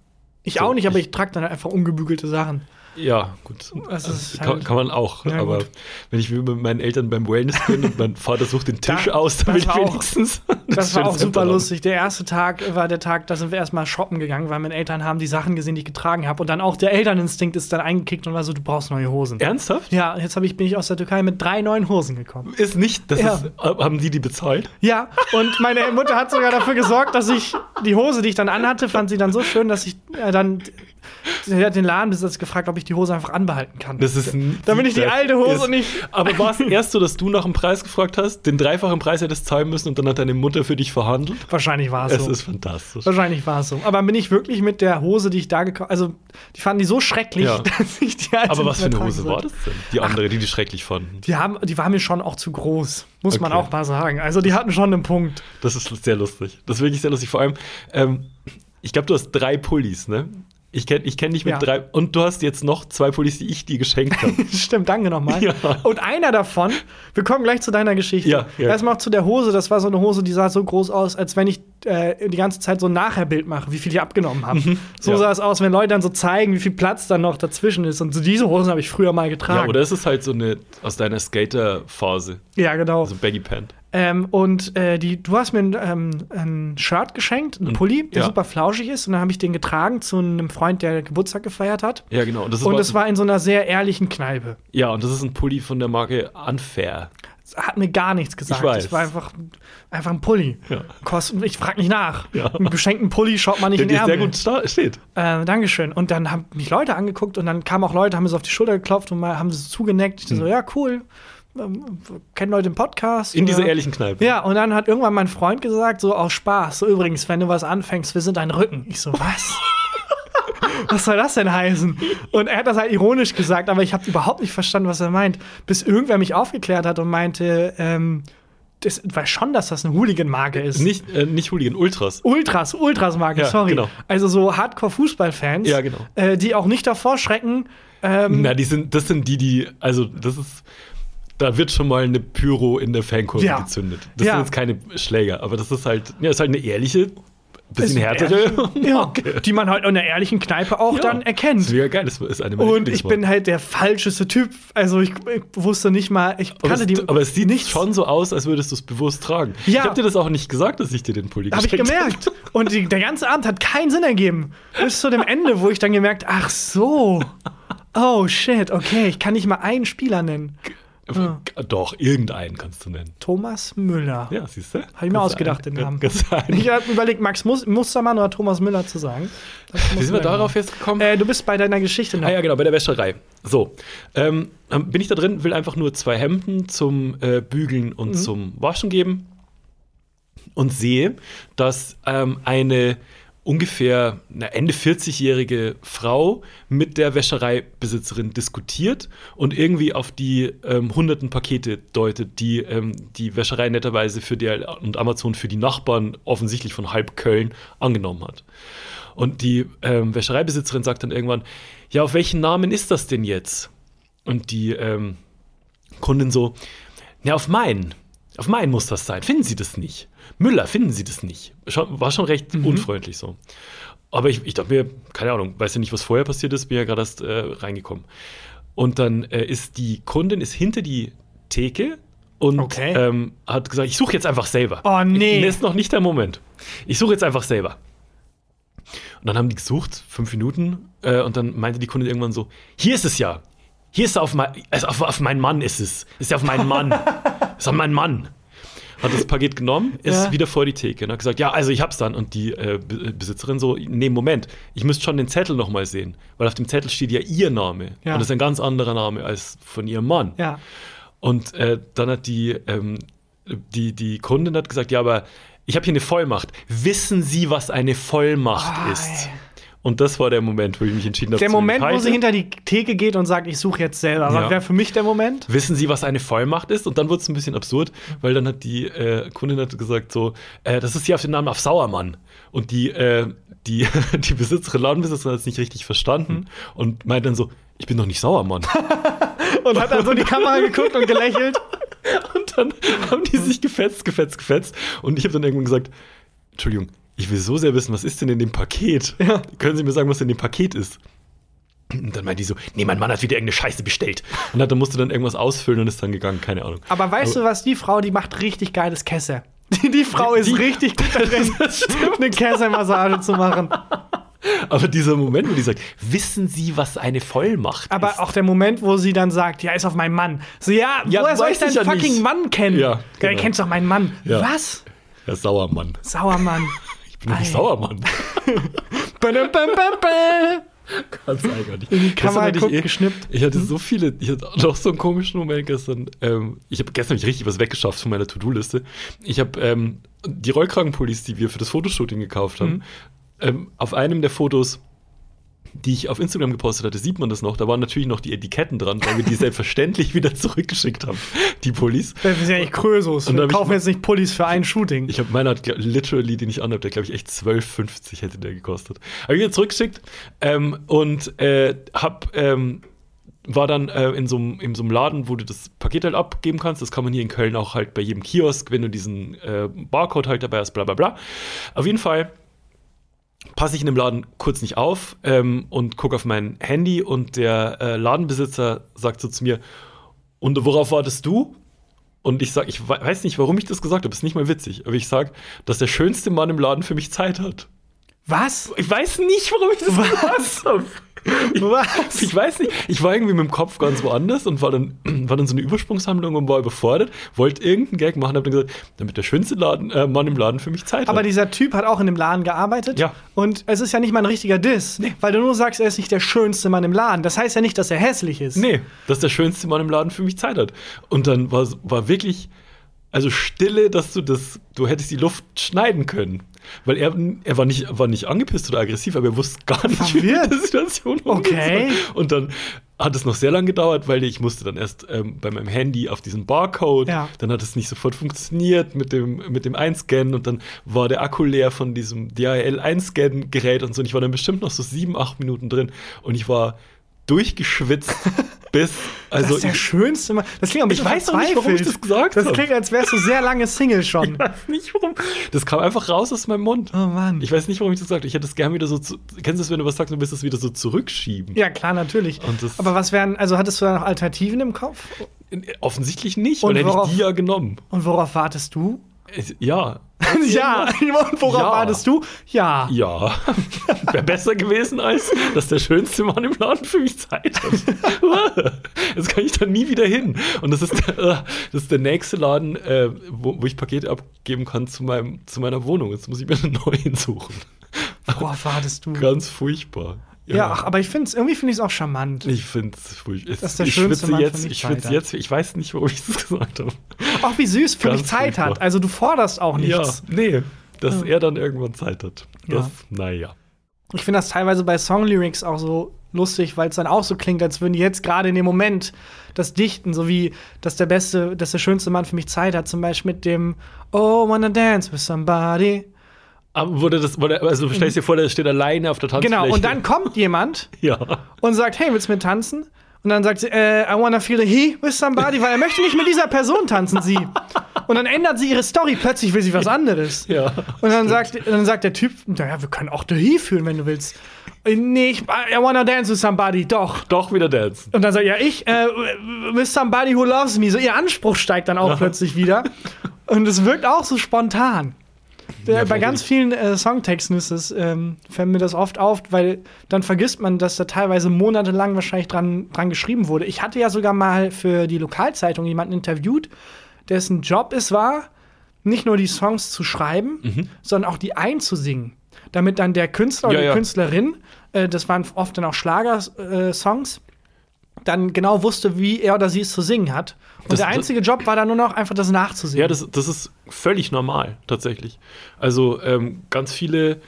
ich so, auch nicht, aber ich- ich trage dann einfach ungebügelte Sachen. Ja, gut. Das ist kann, halt- kann man auch. Ja, aber gut. wenn ich mit meinen Eltern beim Wellness bin und mein Vater sucht den Tisch Da- aus, das damit ich war auch- wenigstens. Das war schönes auch super habe. lustig. Der erste Tag war der Tag, da sind wir erstmal shoppen gegangen, weil meine Eltern haben die Sachen gesehen, die ich getragen habe. Und dann auch der Elterninstinkt ist dann eingekickt und war so, du brauchst neue Hosen. Ernsthaft? Ja, jetzt ich, bin ich aus der Türkei mit drei neuen Hosen gekommen. Ist nicht. Das Ja. ist, haben die die bezahlt? Ja, und meine Mutter hat sogar dafür gesorgt, dass ich die Hose, die ich dann anhatte, fand sie dann so schön, dass ich äh, dann. Sie hat den Ladenbesitzer gefragt, ob ich die Hose einfach anbehalten kann. Das ist ein Damit ich die alte Hose ist- nicht- Aber war es erst so, dass du nach dem Preis gefragt hast, den dreifachen Preis hättest zahlen müssen und dann hat deine Mutter für dich verhandelt? Wahrscheinlich war es Es so. ist fantastisch. Wahrscheinlich war es so. Aber bin ich wirklich mit der Hose, die ich da gekauft Also, die fanden die so schrecklich, Ja. dass ich die alte Aber was für eine Hose war das denn? Die andere, die die schrecklich fanden. Die, haben, die war mir schon auch zu groß. Muss man Okay. auch mal sagen. Also, die hatten schon einen Punkt. Das ist sehr lustig. Das ist wirklich sehr lustig. Vor allem, ähm, ich glaube, du hast drei Pullis, ne? Ich kenne ich kenn dich mit Ja. drei. Und du hast jetzt noch zwei Pullis, die ich dir geschenkt habe. Stimmt, danke nochmal. Ja. Und einer davon, wir kommen gleich zu deiner Geschichte. Ja, ja. Erstmal noch zu der Hose. Das war so eine Hose, die sah so groß aus, als wenn ich äh, die ganze Zeit so ein Nachherbild mache, wie viel ich abgenommen habe. So Mhm. ja. sah es aus, wenn Leute dann so zeigen, wie viel Platz dann noch dazwischen ist. Und so diese Hosen habe ich früher mal getragen. ja, oder ist es halt so eine aus deiner Skater-Phase? Ja, genau. Also Baggy Pant. Ähm, und äh, die, du hast mir ein, ähm, ein Shirt geschenkt, einen Und- Pulli, der ja. super flauschig ist. Und dann habe ich den getragen zu einem Freund, der Geburtstag gefeiert hat. Ja, genau. Und das Und es war in so einer sehr ehrlichen Kneipe. ja, und das ist ein Pulli von der Marke Unfair. hat mir gar nichts gesagt. Ich weiß. Es war einfach, einfach ein Pulli. Ja. Kost, ich frag nicht nach. Ja. Einen geschenkten Pulli schaut man nicht Der in dir den sehr Ärmel. gut steht. Äh, Dankeschön. Und dann haben mich Leute angeguckt und dann kamen auch Leute, haben mir so auf die Schulter geklopft und mal haben sie so zugeneckt. Ich dachte so, ja, cool. Ähm, kennen Leute den Podcast? In dieser ehrlichen Kneipe. Ja, und dann hat irgendwann mein Freund gesagt, so aus Spaß, so übrigens, wenn du was anfängst, wir sind dein Rücken. Ich so, was? was soll das denn heißen? Und er hat das halt ironisch gesagt, aber ich habe überhaupt nicht verstanden, was er meint. Bis irgendwer mich aufgeklärt hat und meinte, ähm, das weiß schon, dass das eine Hooligan-Marke ist. Nicht, äh, nicht Hooligan, Ultras. Ultras, Ultras-Marke, Ja, sorry. genau. Also so Hardcore-Fußballfans, Ja, genau. äh, die auch nicht davor schrecken. Ähm, Na, die sind, das sind die, die, also das ist, da wird schon mal eine Pyro in der Fankurve Ja. gezündet. Das Ja. sind jetzt keine Schläger, aber das ist halt, ja, ist halt eine ehrliche, bisschen härtere. ja, die man halt in einer ehrlichen Kneipe auch Ja. dann erkennt. Das ist mega geil, das ist eine meiner Und ich bin halt der falscheste Typ. Also ich, ich wusste nicht mal, ich aber kannte es, die. aber es sieht nichts. schon so aus, als würdest du es bewusst tragen. Ja. Ich habe dir das auch nicht gesagt, dass ich dir den Pulli Habe ich geschenkt gemerkt. Und die, der ganze Abend hat keinen Sinn ergeben. Bis zu dem Ende, wo ich dann gemerkt, ach so. Oh shit, okay, ich kann nicht mal einen Spieler nennen. Ja. Doch, irgendeinen kannst du nennen. Thomas Müller. Ja, siehst du? Habe ich mir ausgedacht, den Namen. Ich habe überlegt, Max Mus Mustermann oder Thomas Müller zu sagen. Wie sind wir darauf jetzt gekommen? Äh, du bist bei deiner Geschichte noch. Ah ja, genau, bei der Wäscherei. So, ähm, bin ich da drin, will einfach nur zwei Hemden zum äh, Bügeln und zum Waschen geben und sehe, dass ähm, eine ungefähr eine Ende 40-jährige Frau mit der Wäschereibesitzerin diskutiert und irgendwie auf die ähm, hunderten Pakete deutet, die ähm, die Wäscherei netterweise für die und Amazon für die Nachbarn offensichtlich von halb Köln angenommen hat. Und die ähm, Wäschereibesitzerin sagt dann irgendwann, ja, auf welchen Namen ist das denn jetzt? Und die ähm, Kundin so, ja, auf meinen. Auf meinen muss das sein. Finden Sie das nicht? Müller, finden Sie das nicht? War schon recht unfreundlich so. Aber ich, ich dachte mir, keine Ahnung, weiß ja nicht, was vorher passiert ist, bin ja gerade erst äh, reingekommen. Und dann äh, ist die Kundin ist hinter die Theke und Okay. ähm, hat gesagt, ich suche jetzt einfach selber. Oh, nee. Das ist noch nicht der Moment. Ich suche jetzt einfach selber. Und dann haben die gesucht, fünf Minuten, äh, und dann meinte die Kundin irgendwann so: Hier ist es ja. Hier ist er auf, mein, also auf, auf meinen Mann ist es. Ist ja auf meinen Mann. ist auf meinen Mann. Hat das Paket genommen, ist Ja. wieder vor die Theke und hat gesagt, ja, also ich hab's dann. Und die äh, Be- Besitzerin so, nee, Moment, ich müsste schon den Zettel nochmal sehen. Weil auf dem Zettel steht ja ihr Name. Ja. Und das ist ein ganz anderer Name als von ihrem Mann. Ja. Und äh, dann hat die, ähm, die, die Kundin hat gesagt, ja, aber ich habe hier eine Vollmacht. Wissen Sie, was eine Vollmacht Ah, ist? ey. Und das war der Moment, wo ich mich entschieden habe. Der Moment, wo sie hinter die Theke geht und sagt, ich suche jetzt selber. Ja. Wäre für mich der Moment? Wissen Sie, was eine Vollmacht ist? Und dann wurde es ein bisschen absurd, weil dann hat die äh, Kundin hat gesagt so, äh, das ist hier auf den Namen auf Sauermann. Und die, äh, die, die Besitzerin, Ladenbesitzerin hat es nicht richtig verstanden Hm. und meint dann so, ich bin doch nicht Sauermann. Und hat dann so in die Kamera geguckt und gelächelt. Und dann haben die sich gefetzt, gefetzt, gefetzt. Und ich habe dann irgendwann gesagt, Entschuldigung, ich will so sehr wissen, was ist denn in dem Paket? Ja. Können Sie mir sagen, was in dem Paket ist? Und dann meinte die so, nee, mein Mann hat wieder irgendeine Scheiße bestellt. Und dann musste dann irgendwas ausfüllen und ist dann gegangen, keine Ahnung. Aber weißt du was, die Frau, die macht richtig geiles Kesse. Die, die Frau ist Die- richtig gut darin, eine Kessemassage zu machen. Aber dieser Moment, wo die sagt, wissen Sie, was eine Vollmacht Aber ist? auch der Moment, wo sie dann sagt, ja, ist auf meinen Mann. So, ja, Ja, woher soll ich deinen ja fucking nicht. Mann kennen? Ja, Ja, genau. du kennst doch meinen Mann. Ja. Was? Herr Sauermann. Sauermann. Ich bin doch nicht bam, bam. Ganz eigenartig. In die Kamera guckt, ich, eh- geschnippt. ich hatte so viele, ich hatte noch so einen komischen Moment gestern. Ähm, ich habe gestern ich richtig was weggeschafft von meiner To-Do-Liste. Ich habe ähm, die Rollkragenpullis, die wir für das Fotoshooting gekauft haben, ähm, auf einem der Fotos, die ich auf Instagram gepostet hatte, sieht man das noch. Da waren natürlich noch die Etiketten dran, weil wir die selbstverständlich wieder zurückgeschickt haben, die Pullis. Das ist ja echt Krösus. Und da Wir ich kaufen mal- jetzt nicht Pullis für ein Shooting. Ich habe meiner hat literally, den ich anhabe, der glaube ich echt 12,50 hätte der gekostet. Habe ich wieder zurückgeschickt ähm, und äh, hab ähm, war dann äh, in so einem in so einem Laden, wo du das Paket halt abgeben kannst. Das kann man hier in Köln auch halt bei jedem Kiosk, wenn du diesen äh, Barcode halt dabei hast, bla bla bla. Auf jeden Fall passe ich in dem Laden kurz nicht auf ähm, und gucke auf mein Handy und der äh, Ladenbesitzer sagt so zu mir, und worauf wartest du? Und ich sage, ich we- weiß nicht, warum ich das gesagt habe, ist nicht mal witzig, aber ich sage, dass der schönste Mann im Laden für mich Zeit hat. Was? Ich weiß nicht, warum ich das gesagt habe. Was? Ich weiß nicht, ich war irgendwie mit dem Kopf ganz woanders und war dann, war dann so eine Übersprungshandlung und war überfordert, wollte irgendeinen Gag machen, habe dann gesagt, damit der schönste Laden, äh, Mann im Laden für mich Zeit Aber hat. dieser Typ hat auch in dem Laden gearbeitet. Ja. Und es ist ja nicht mal ein richtiger Diss, weil du nur sagst, er ist nicht der schönste Mann im Laden. Das heißt ja nicht, dass er hässlich ist. Nee, dass der schönste Mann im Laden für mich Zeit hat. Und dann war, war wirklich, also Stille, dass du das, du hättest die Luft schneiden können. Weil er, er war, nicht, war nicht angepisst oder aggressiv, aber er wusste gar nicht, wie Verwirrt. er mit der Situation Okay. soll. Und dann hat es noch sehr lange gedauert, weil ich musste dann erst ähm, bei meinem Handy auf diesen Barcode, Ja. dann hat es nicht sofort funktioniert mit dem, mit dem Einscannen und dann war der Akku leer von diesem DHL-Einscan-Gerät und so. Und ich war dann bestimmt noch so sieben, acht Minuten drin und ich war durchgeschwitzt bis, also das ist der ich, schönste Mann. Das klingt ein ich weiß auch nicht, warum ich das gesagt Das habe. klingt, als wärst du sehr lange Single schon. Ich weiß nicht, warum. Das kam einfach raus aus meinem Mund. Oh Mann. Ich weiß nicht, warum ich das gesagt habe. Ich hätte es gerne wieder so. Zu, kennst du das, wenn du was sagst, du willst es wieder so zurückschieben? Ja, klar, natürlich. Und das- Aber was wären, also hattest du da noch Alternativen im Kopf? Offensichtlich nicht, Und weil hätte worauf- ich die ja genommen. Und worauf wartest du? Es- Ja, ja, worauf Ja. wartest du? Ja. Ja, wäre besser gewesen, als dass der schönste Mann im Laden für mich Zeit hat. Jetzt kann ich da nie wieder hin. Und das ist der, äh, das ist der nächste Laden, äh, wo, wo ich Pakete abgeben kann zu, meinem, zu meiner Wohnung. Jetzt muss ich mir einen neuen suchen. Worauf wartest du? Ganz furchtbar. Ja, ach, aber ich finde es, irgendwie finde ich es auch charmant. Ich finde es furchtbar. Das ist der ich schönste Mann jetzt, ich schwitze jetzt, ich weiß nicht, warum ich das gesagt habe. Auch wie süß für Ganz mich Zeit hat. furchtbar. Also du forderst auch Ja, nichts. nee, dass Ja. er dann irgendwann Zeit hat. Das, Ja. naja. Ich finde das teilweise bei Songlyrics auch so lustig, weil es dann auch so klingt, als würden die jetzt gerade in dem Moment das dichten, so wie, dass der beste, dass der schönste Mann für mich Zeit hat, zum Beispiel mit dem Oh, wanna dance with somebody. Aber wurde das, wurde, also stellst dir vor, der steht alleine auf der Tanzfläche. Genau, und dann kommt jemand Ja. und sagt, hey, willst du mit tanzen? Und dann sagt sie, äh, I wanna feel the he with somebody, weil er möchte nicht mit dieser Person tanzen, sie. Und dann ändert sie ihre Story, plötzlich will sie was anderes. Ja. Und dann sagt, dann sagt der Typ, naja, wir können auch the he fühlen, wenn du willst. Äh, Nee, ich, I wanna dance with somebody, doch. Doch wieder dancen. Und dann sagt ja ich, äh, with somebody who loves me. So ihr Anspruch steigt dann auch plötzlich wieder. Und es wirkt auch so spontan. Äh, Ja, Bei ganz vielen äh, Songtexten ist es, ähm, fällt mir das oft auf, weil dann vergisst man, dass da teilweise monatelang wahrscheinlich dran, dran geschrieben wurde. Ich hatte ja sogar mal für die Lokalzeitung jemanden interviewt, dessen Job es war, nicht nur die Songs zu schreiben, Mhm. sondern auch die einzusingen. Damit dann der Künstler oder Ja, die ja. Künstlerin, äh, das waren oft dann auch Schlagersongs, dann genau wusste, wie er oder sie es zu singen hat. Und Das- der das- einzige Job war dann nur noch einfach das nachzusingen. Ja, das, das ist völlig normal, tatsächlich. Also ähm, ganz viele,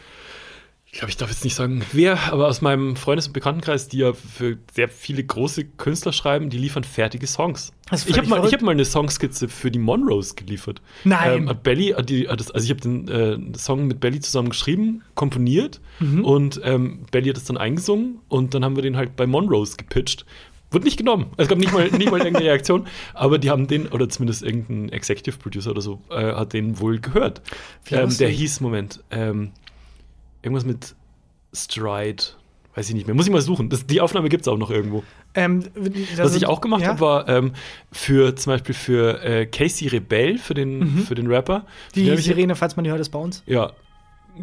ich glaube, ich darf jetzt nicht sagen, wer, aber aus meinem Freundes- und Bekanntenkreis, die ja für sehr viele große Künstler schreiben, die liefern fertige Songs. Das Ich habe mal, ich hab mal eine Songskizze für die Monroes geliefert. Nein. Ähm, Belly, hat die, das, also ich habe den äh, Song mit Belly zusammen geschrieben, komponiert Mhm. und ähm, Belly hat es dann eingesungen und dann haben wir den halt bei Monroes gepitcht. Wurde nicht genommen. Es gab nicht mal, nicht mal irgendeine Reaktion, aber die haben den, oder zumindest irgendein Executive Producer oder so, äh, hat den wohl gehört. Ähm, der hieß, Moment, ähm, irgendwas mit Stride, weiß ich nicht mehr. Muss ich mal suchen. Das, die Aufnahme gibt es auch noch irgendwo. Ähm, Was ich auch gemacht ja? habe, war ähm, für zum Beispiel für äh, Casey Rebell, für den, für den Rapper. Die ich- Sirene, falls man die hört, ist bei uns. Ja,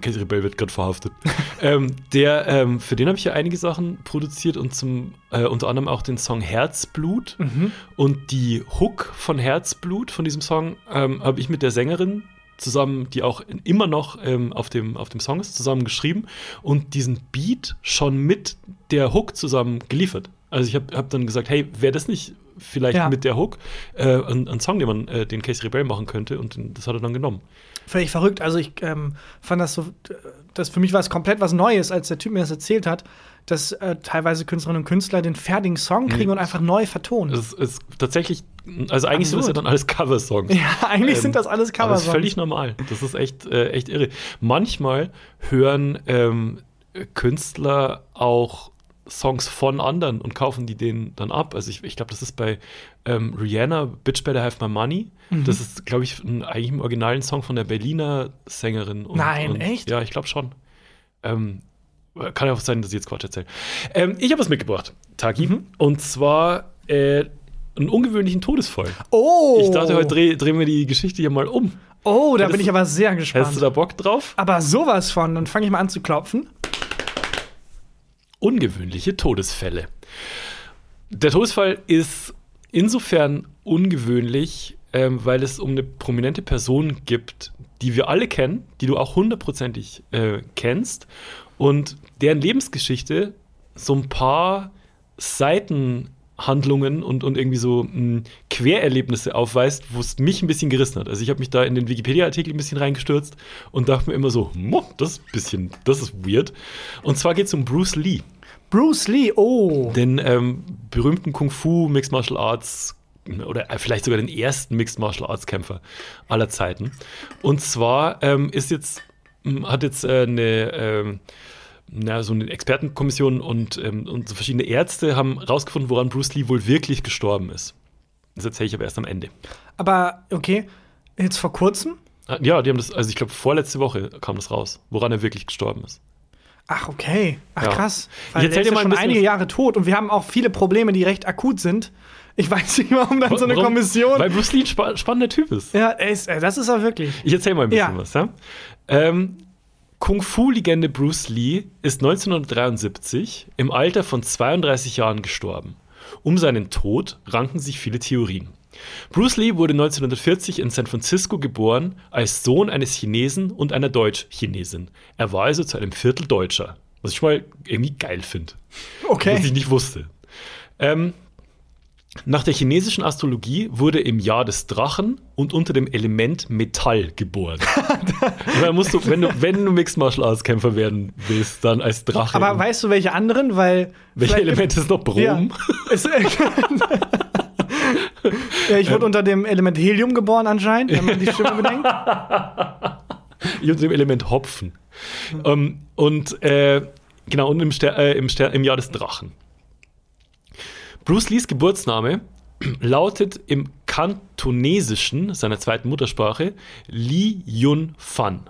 Casey Rebell wird gerade verhaftet. ähm, der, ähm, für den habe ich ja einige Sachen produziert und zum äh, unter anderem auch den Song Herzblut. Und die Hook von Herzblut von diesem Song ähm, habe ich mit der Sängerin zusammen, die auch immer noch ähm, auf, dem, auf dem Song ist, zusammen geschrieben und diesen Beat schon mit der Hook zusammen geliefert. Also ich habe hab dann gesagt, hey, wäre das nicht vielleicht Ja. mit der Hook äh, ein, ein Song, den man äh, den Casey Rebell machen könnte und das hat er dann genommen. Völlig verrückt. Also ich ähm, fand das so, das für mich war es komplett was Neues, als der Typ mir das erzählt hat, dass äh, teilweise Künstlerinnen und Künstler den fertigen Song kriegen Mhm. und einfach neu vertonen. Es ist tatsächlich, also eigentlich sind das ja dann alles Cover-Songs. ja, eigentlich Ähm, sind das alles Aber das ist völlig normal. Das ist echt, äh, echt irre. Manchmal hören ähm, Künstler auch Songs von anderen und kaufen die denen dann ab. Also ich, ich glaube, das ist bei ähm, Rihanna, Bitch Better Have My Money. Mhm. Das ist, glaube ich, ein, eigentlich im originalen Song von der Berliner Sängerin. Und, Nein, und, echt? Ja, ich glaube schon. Ähm, kann ja auch sein, dass ich jetzt Quatsch erzähle. Ähm, ich habe was mitgebracht, Taki. Mhm. Und zwar äh, einen ungewöhnlichen Todesfall. oh! Ich dachte, heute dreh, drehen wir die Geschichte hier mal um. oh, da Hättest bin ich aber sehr gespannt. du da Bock drauf? aber sowas von. Dann fange ich mal an zu klopfen. Ungewöhnliche Todesfälle. Der Todesfall ist insofern ungewöhnlich, ähm, weil es um eine prominente Person gibt, die wir alle kennen, die du auch hundertprozentig äh, kennst und deren Lebensgeschichte so ein paar Seitenhandlungen und, und irgendwie so mh, Quererlebnisse aufweist, wo es mich ein bisschen gerissen hat. Also ich habe mich da in den Wikipedia-Artikel ein bisschen reingestürzt und dachte mir immer so, "Mo, das ist ein bisschen, das ist weird. Und zwar geht es um Bruce Lee, Bruce Lee, oh. den ähm, berühmten Kung-Fu Mixed Martial Arts oder äh, vielleicht sogar den ersten Mixed Martial Arts Kämpfer aller Zeiten. Und zwar ähm, ist jetzt m, hat jetzt äh, eine ähm, na, so eine Expertenkommission und, ähm, und so verschiedene Ärzte haben rausgefunden, woran Bruce Lee wohl wirklich gestorben ist. Das erzähle ich aber erst am Ende. Aber okay, jetzt vor kurzem. Ah, Ja, die haben das, also ich glaube, vorletzte Woche kam das raus, woran er wirklich gestorben ist. Ach, okay. Ach, Ja. krass. Ich Weil erzähl der ist ja ein schon bisschen einige Jahre tot und wir haben auch viele Probleme, die recht akut sind. Ich weiß nicht, warum dann so eine? Kommission. Weil Bruce Lee ein spa spannender Typ ist. ja, ist, äh, das ist er wirklich. Ich erzähle mal ein bisschen Ja. was. Ja? Ähm, Kung-Fu-Legende Bruce Lee ist 1973 im Alter von 32 Jahren gestorben. Um seinen Tod ranken sich viele Theorien. Bruce Lee wurde 1940 in San Francisco geboren als Sohn eines Chinesen und einer Deutsch-Chinesin. Er war also zu einem Viertel Deutscher, was ich mal irgendwie geil finde, was Okay. ich nicht wusste. Ähm, nach der chinesischen Astrologie wurde im Jahr des Drachen und unter dem Element Metall geboren. Dann musst du, wenn du, wenn du Mixed Martial Arts Kämpfer werden willst, dann als Drache. Aber weißt du, welche anderen? Weil. Welche Elemente ist noch Brom? Ja. Ja, ich wurde unter dem Element Helium geboren anscheinend, wenn man die Stimme bedenkt. Ich unter dem Element Hopfen. Ähm, und äh, genau, und im, Ster äh, im, Ster im Jahr des Drachen. Bruce Lees Geburtsname lautet im Kantonesischen, seiner zweiten Muttersprache, Li Yun Fan.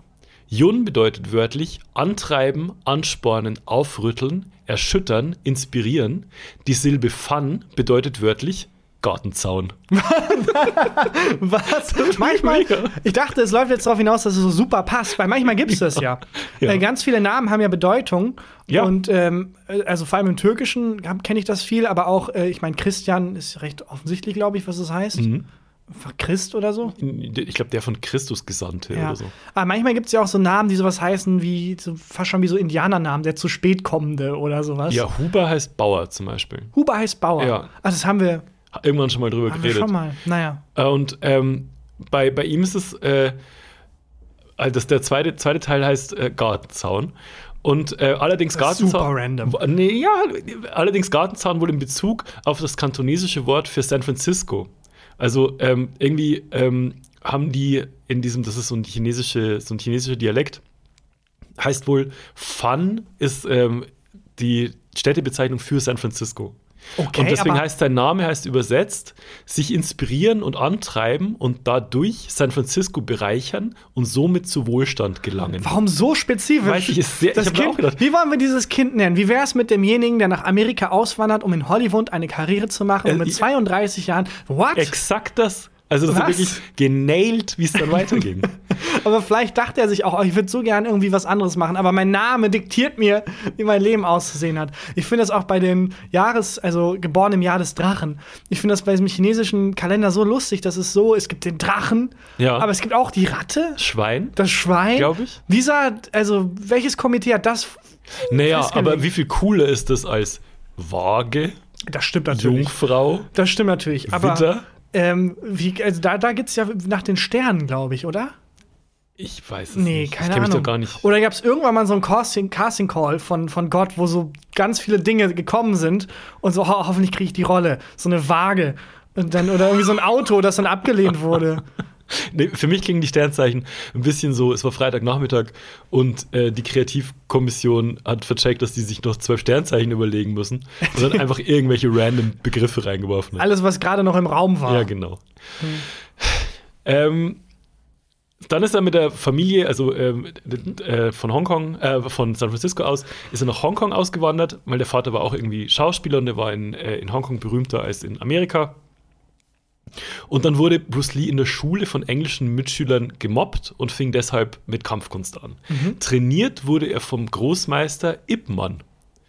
Yun bedeutet wörtlich antreiben, anspornen, aufrütteln, erschüttern, inspirieren. Die Silbe Fan bedeutet wörtlich Gartenzaun. Was? Manchmal, ich dachte, es läuft jetzt darauf hinaus, dass es so super passt, weil manchmal gibt es das ja. Ja. Äh, ganz viele Namen haben ja Bedeutung. Ja. Und ähm, äh, also vor allem im Türkischen kenne ich das viel, aber auch, äh, ich meine, Christian ist recht offensichtlich, glaube ich, was es heißt. Mhm. Christ oder so. Ich glaube, der von Christus Gesandte Ja. oder so. Aber manchmal gibt es ja auch so Namen, die sowas heißen wie so, fast schon wie so Indianernamen, der zu spät kommende oder sowas. Ja, Huber heißt Bauer zum Beispiel. Huber heißt Bauer. Ja. Ah, das haben wir, Irgendwann schon mal drüber haben geredet. schon mal. Naja. Äh, Und ähm, bei, bei ihm ist es, äh, also der zweite, zweite Teil heißt äh, Gartenzaun. Und äh, allerdings Gartenzaun. super random. Nee, ja, allerdings Gartenzaun wohl in Bezug auf das kantonesische Wort für San Francisco. Also ähm, irgendwie ähm, haben die in diesem, das ist so ein chinesische, so ein chinesischer Dialekt, heißt wohl, Fun ist ähm, die Städtebezeichnung für San Francisco. Okay, und deswegen heißt sein Name heißt übersetzt, sich inspirieren und antreiben und dadurch San Francisco bereichern und somit zu Wohlstand gelangen. Warum so spezifisch? Weiß ich, ist sehr- das ich kind, auch gedacht- Wie wollen wir dieses Kind nennen? Wie wäre es mit demjenigen, der nach Amerika auswandert, um in Hollywood eine Karriere zu machen und Äh, mit ich- 32 Jahren? What? Exakt das. Also das ist Was? wirklich genailt, wie es dann weiterging. Aber vielleicht dachte er sich auch, oh, ich würde so gern irgendwie was anderes machen, aber mein Name diktiert mir, wie mein Leben auszusehen hat. Ich finde das auch bei den Jahres, also geboren im Jahr des Drachen. Ich finde das bei diesem chinesischen Kalender so lustig, dass es so, es gibt den Drachen, Ja. aber es gibt auch die Ratte, Schwein? das Schwein. Glaub ich. Dieser, also welches Komitee hat das? Naja, aber wie viel cooler ist das als Waage, Das stimmt natürlich. Jungfrau, Das stimmt natürlich. Aber Witter? Ähm, wie, also da, da geht es ja nach den Sternen, glaube ich, oder? Ich weiß es Nee, nicht. keine ich Ahnung. mich doch gar nicht. Oder gab es irgendwann mal so einen Casting, Casting Call von, von Gott, wo so ganz viele Dinge gekommen sind und so, ho hoffentlich kriege ich die Rolle. So eine Waage. Und dann, oder irgendwie so ein Auto, das dann abgelehnt wurde. Nee, für mich klingen die Sternzeichen ein bisschen so, es war Freitagnachmittag und äh, die Kreativkommission hat vercheckt, dass die sich noch zwölf Sternzeichen überlegen müssen und dann einfach irgendwelche random Begriffe reingeworfen hat. Alles, was gerade noch im Raum war. Ja, genau. Ähm, dann ist er mit der Familie, also d- äh, von Hongkong, äh, von San Francisco aus, ist er nach Hongkong ausgewandert, weil der Vater war auch irgendwie Schauspieler und der war in, äh, in Hongkong berühmter als in Amerika. Und dann wurde Bruce Lee in der Schule von englischen Mitschülern gemobbt und fing deshalb mit Kampfkunst an. Trainiert wurde er vom Großmeister Ip Man,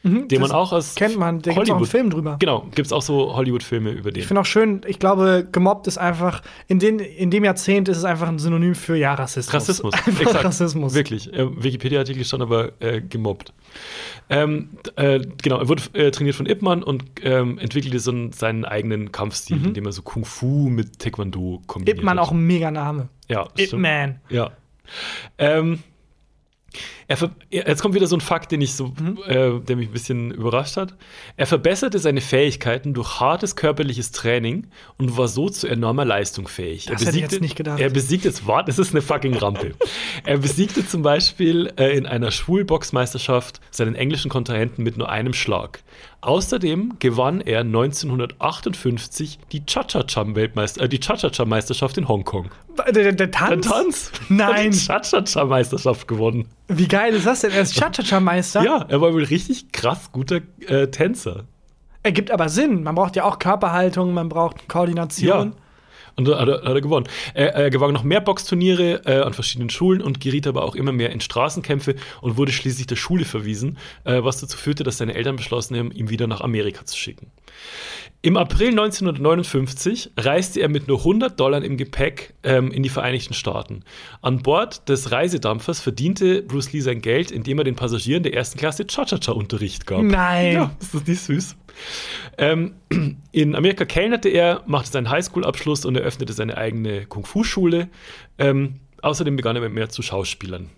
den man Mhm. auch aus kennt man, da gibt's auch einen Film drüber. Genau, gibt es auch so Hollywood-Filme über den. Ich finde auch schön, ich glaube, gemobbt ist einfach, in, den, in dem Jahrzehnt ist es einfach ein Synonym für ja, Rassismus. Rassismus. Einfach Exakt. Rassismus. Wirklich. Äh, Wikipedia-Artikel stand aber äh, gemobbt. Ähm, äh, genau, er wurde äh, trainiert von Ip Man und ähm, entwickelte so einen, seinen eigenen Kampfstil, indem er so Kung Fu mit Taekwondo kombiniert. Ip Man auch ein mega Name. Ja, Ip stimmt. Man. Ja. Ähm, er er- jetzt kommt wieder so ein Fakt, den ich so, Mhm. äh, der mich ein bisschen überrascht hat. Er verbesserte seine Fähigkeiten durch hartes körperliches Training und war so zu enormer Leistung fähig. Das hätte ich jetzt nicht gedacht. Er besiegt jetzt, warte, das ist eine fucking Rampe. er besiegte zum Beispiel äh, in einer Schwulboxmeisterschaft seinen englischen Kontrahenten mit nur einem Schlag. Außerdem gewann er 1958 die Cha-Cha-Cha-Weltmeister, äh, die Cha-Cha-Cha-Meisterschaft in Hongkong. Der, der, der Der Tanz? Tanz? Nein. Hat die Cha-Cha-Cha-Meisterschaft gewonnen. Wie geil geil ist das denn? Er ist Cha-Cha-Cha-Meister? Ja, er war wohl richtig krass guter äh, Tänzer. Ergibt aber Sinn. Man braucht ja auch Körperhaltung, man braucht Koordination. Ja. Und da hat er, hat er gewonnen. Er, er gewann noch mehr Boxturniere äh, an verschiedenen Schulen und geriet aber auch immer mehr in Straßenkämpfe und wurde schließlich der Schule verwiesen, äh, was dazu führte, dass seine Eltern beschlossen haben, ihn wieder nach Amerika zu schicken. Im April 1959 reiste er mit nur 100 Dollar im Gepäck ähm, in die Vereinigten Staaten. An Bord des Reisedampfers verdiente Bruce Lee sein Geld, indem er den Passagieren der ersten Klasse Cha-Cha-Cha-Unterricht gab. Nein. Ja, ist das nicht süß? Ähm, in Amerika kellnerte er, machte seinen Highschool-Abschluss und eröffnete seine eigene Kung-Fu-Schule. Ähm, außerdem begann er mit mehr zu Schauspielern.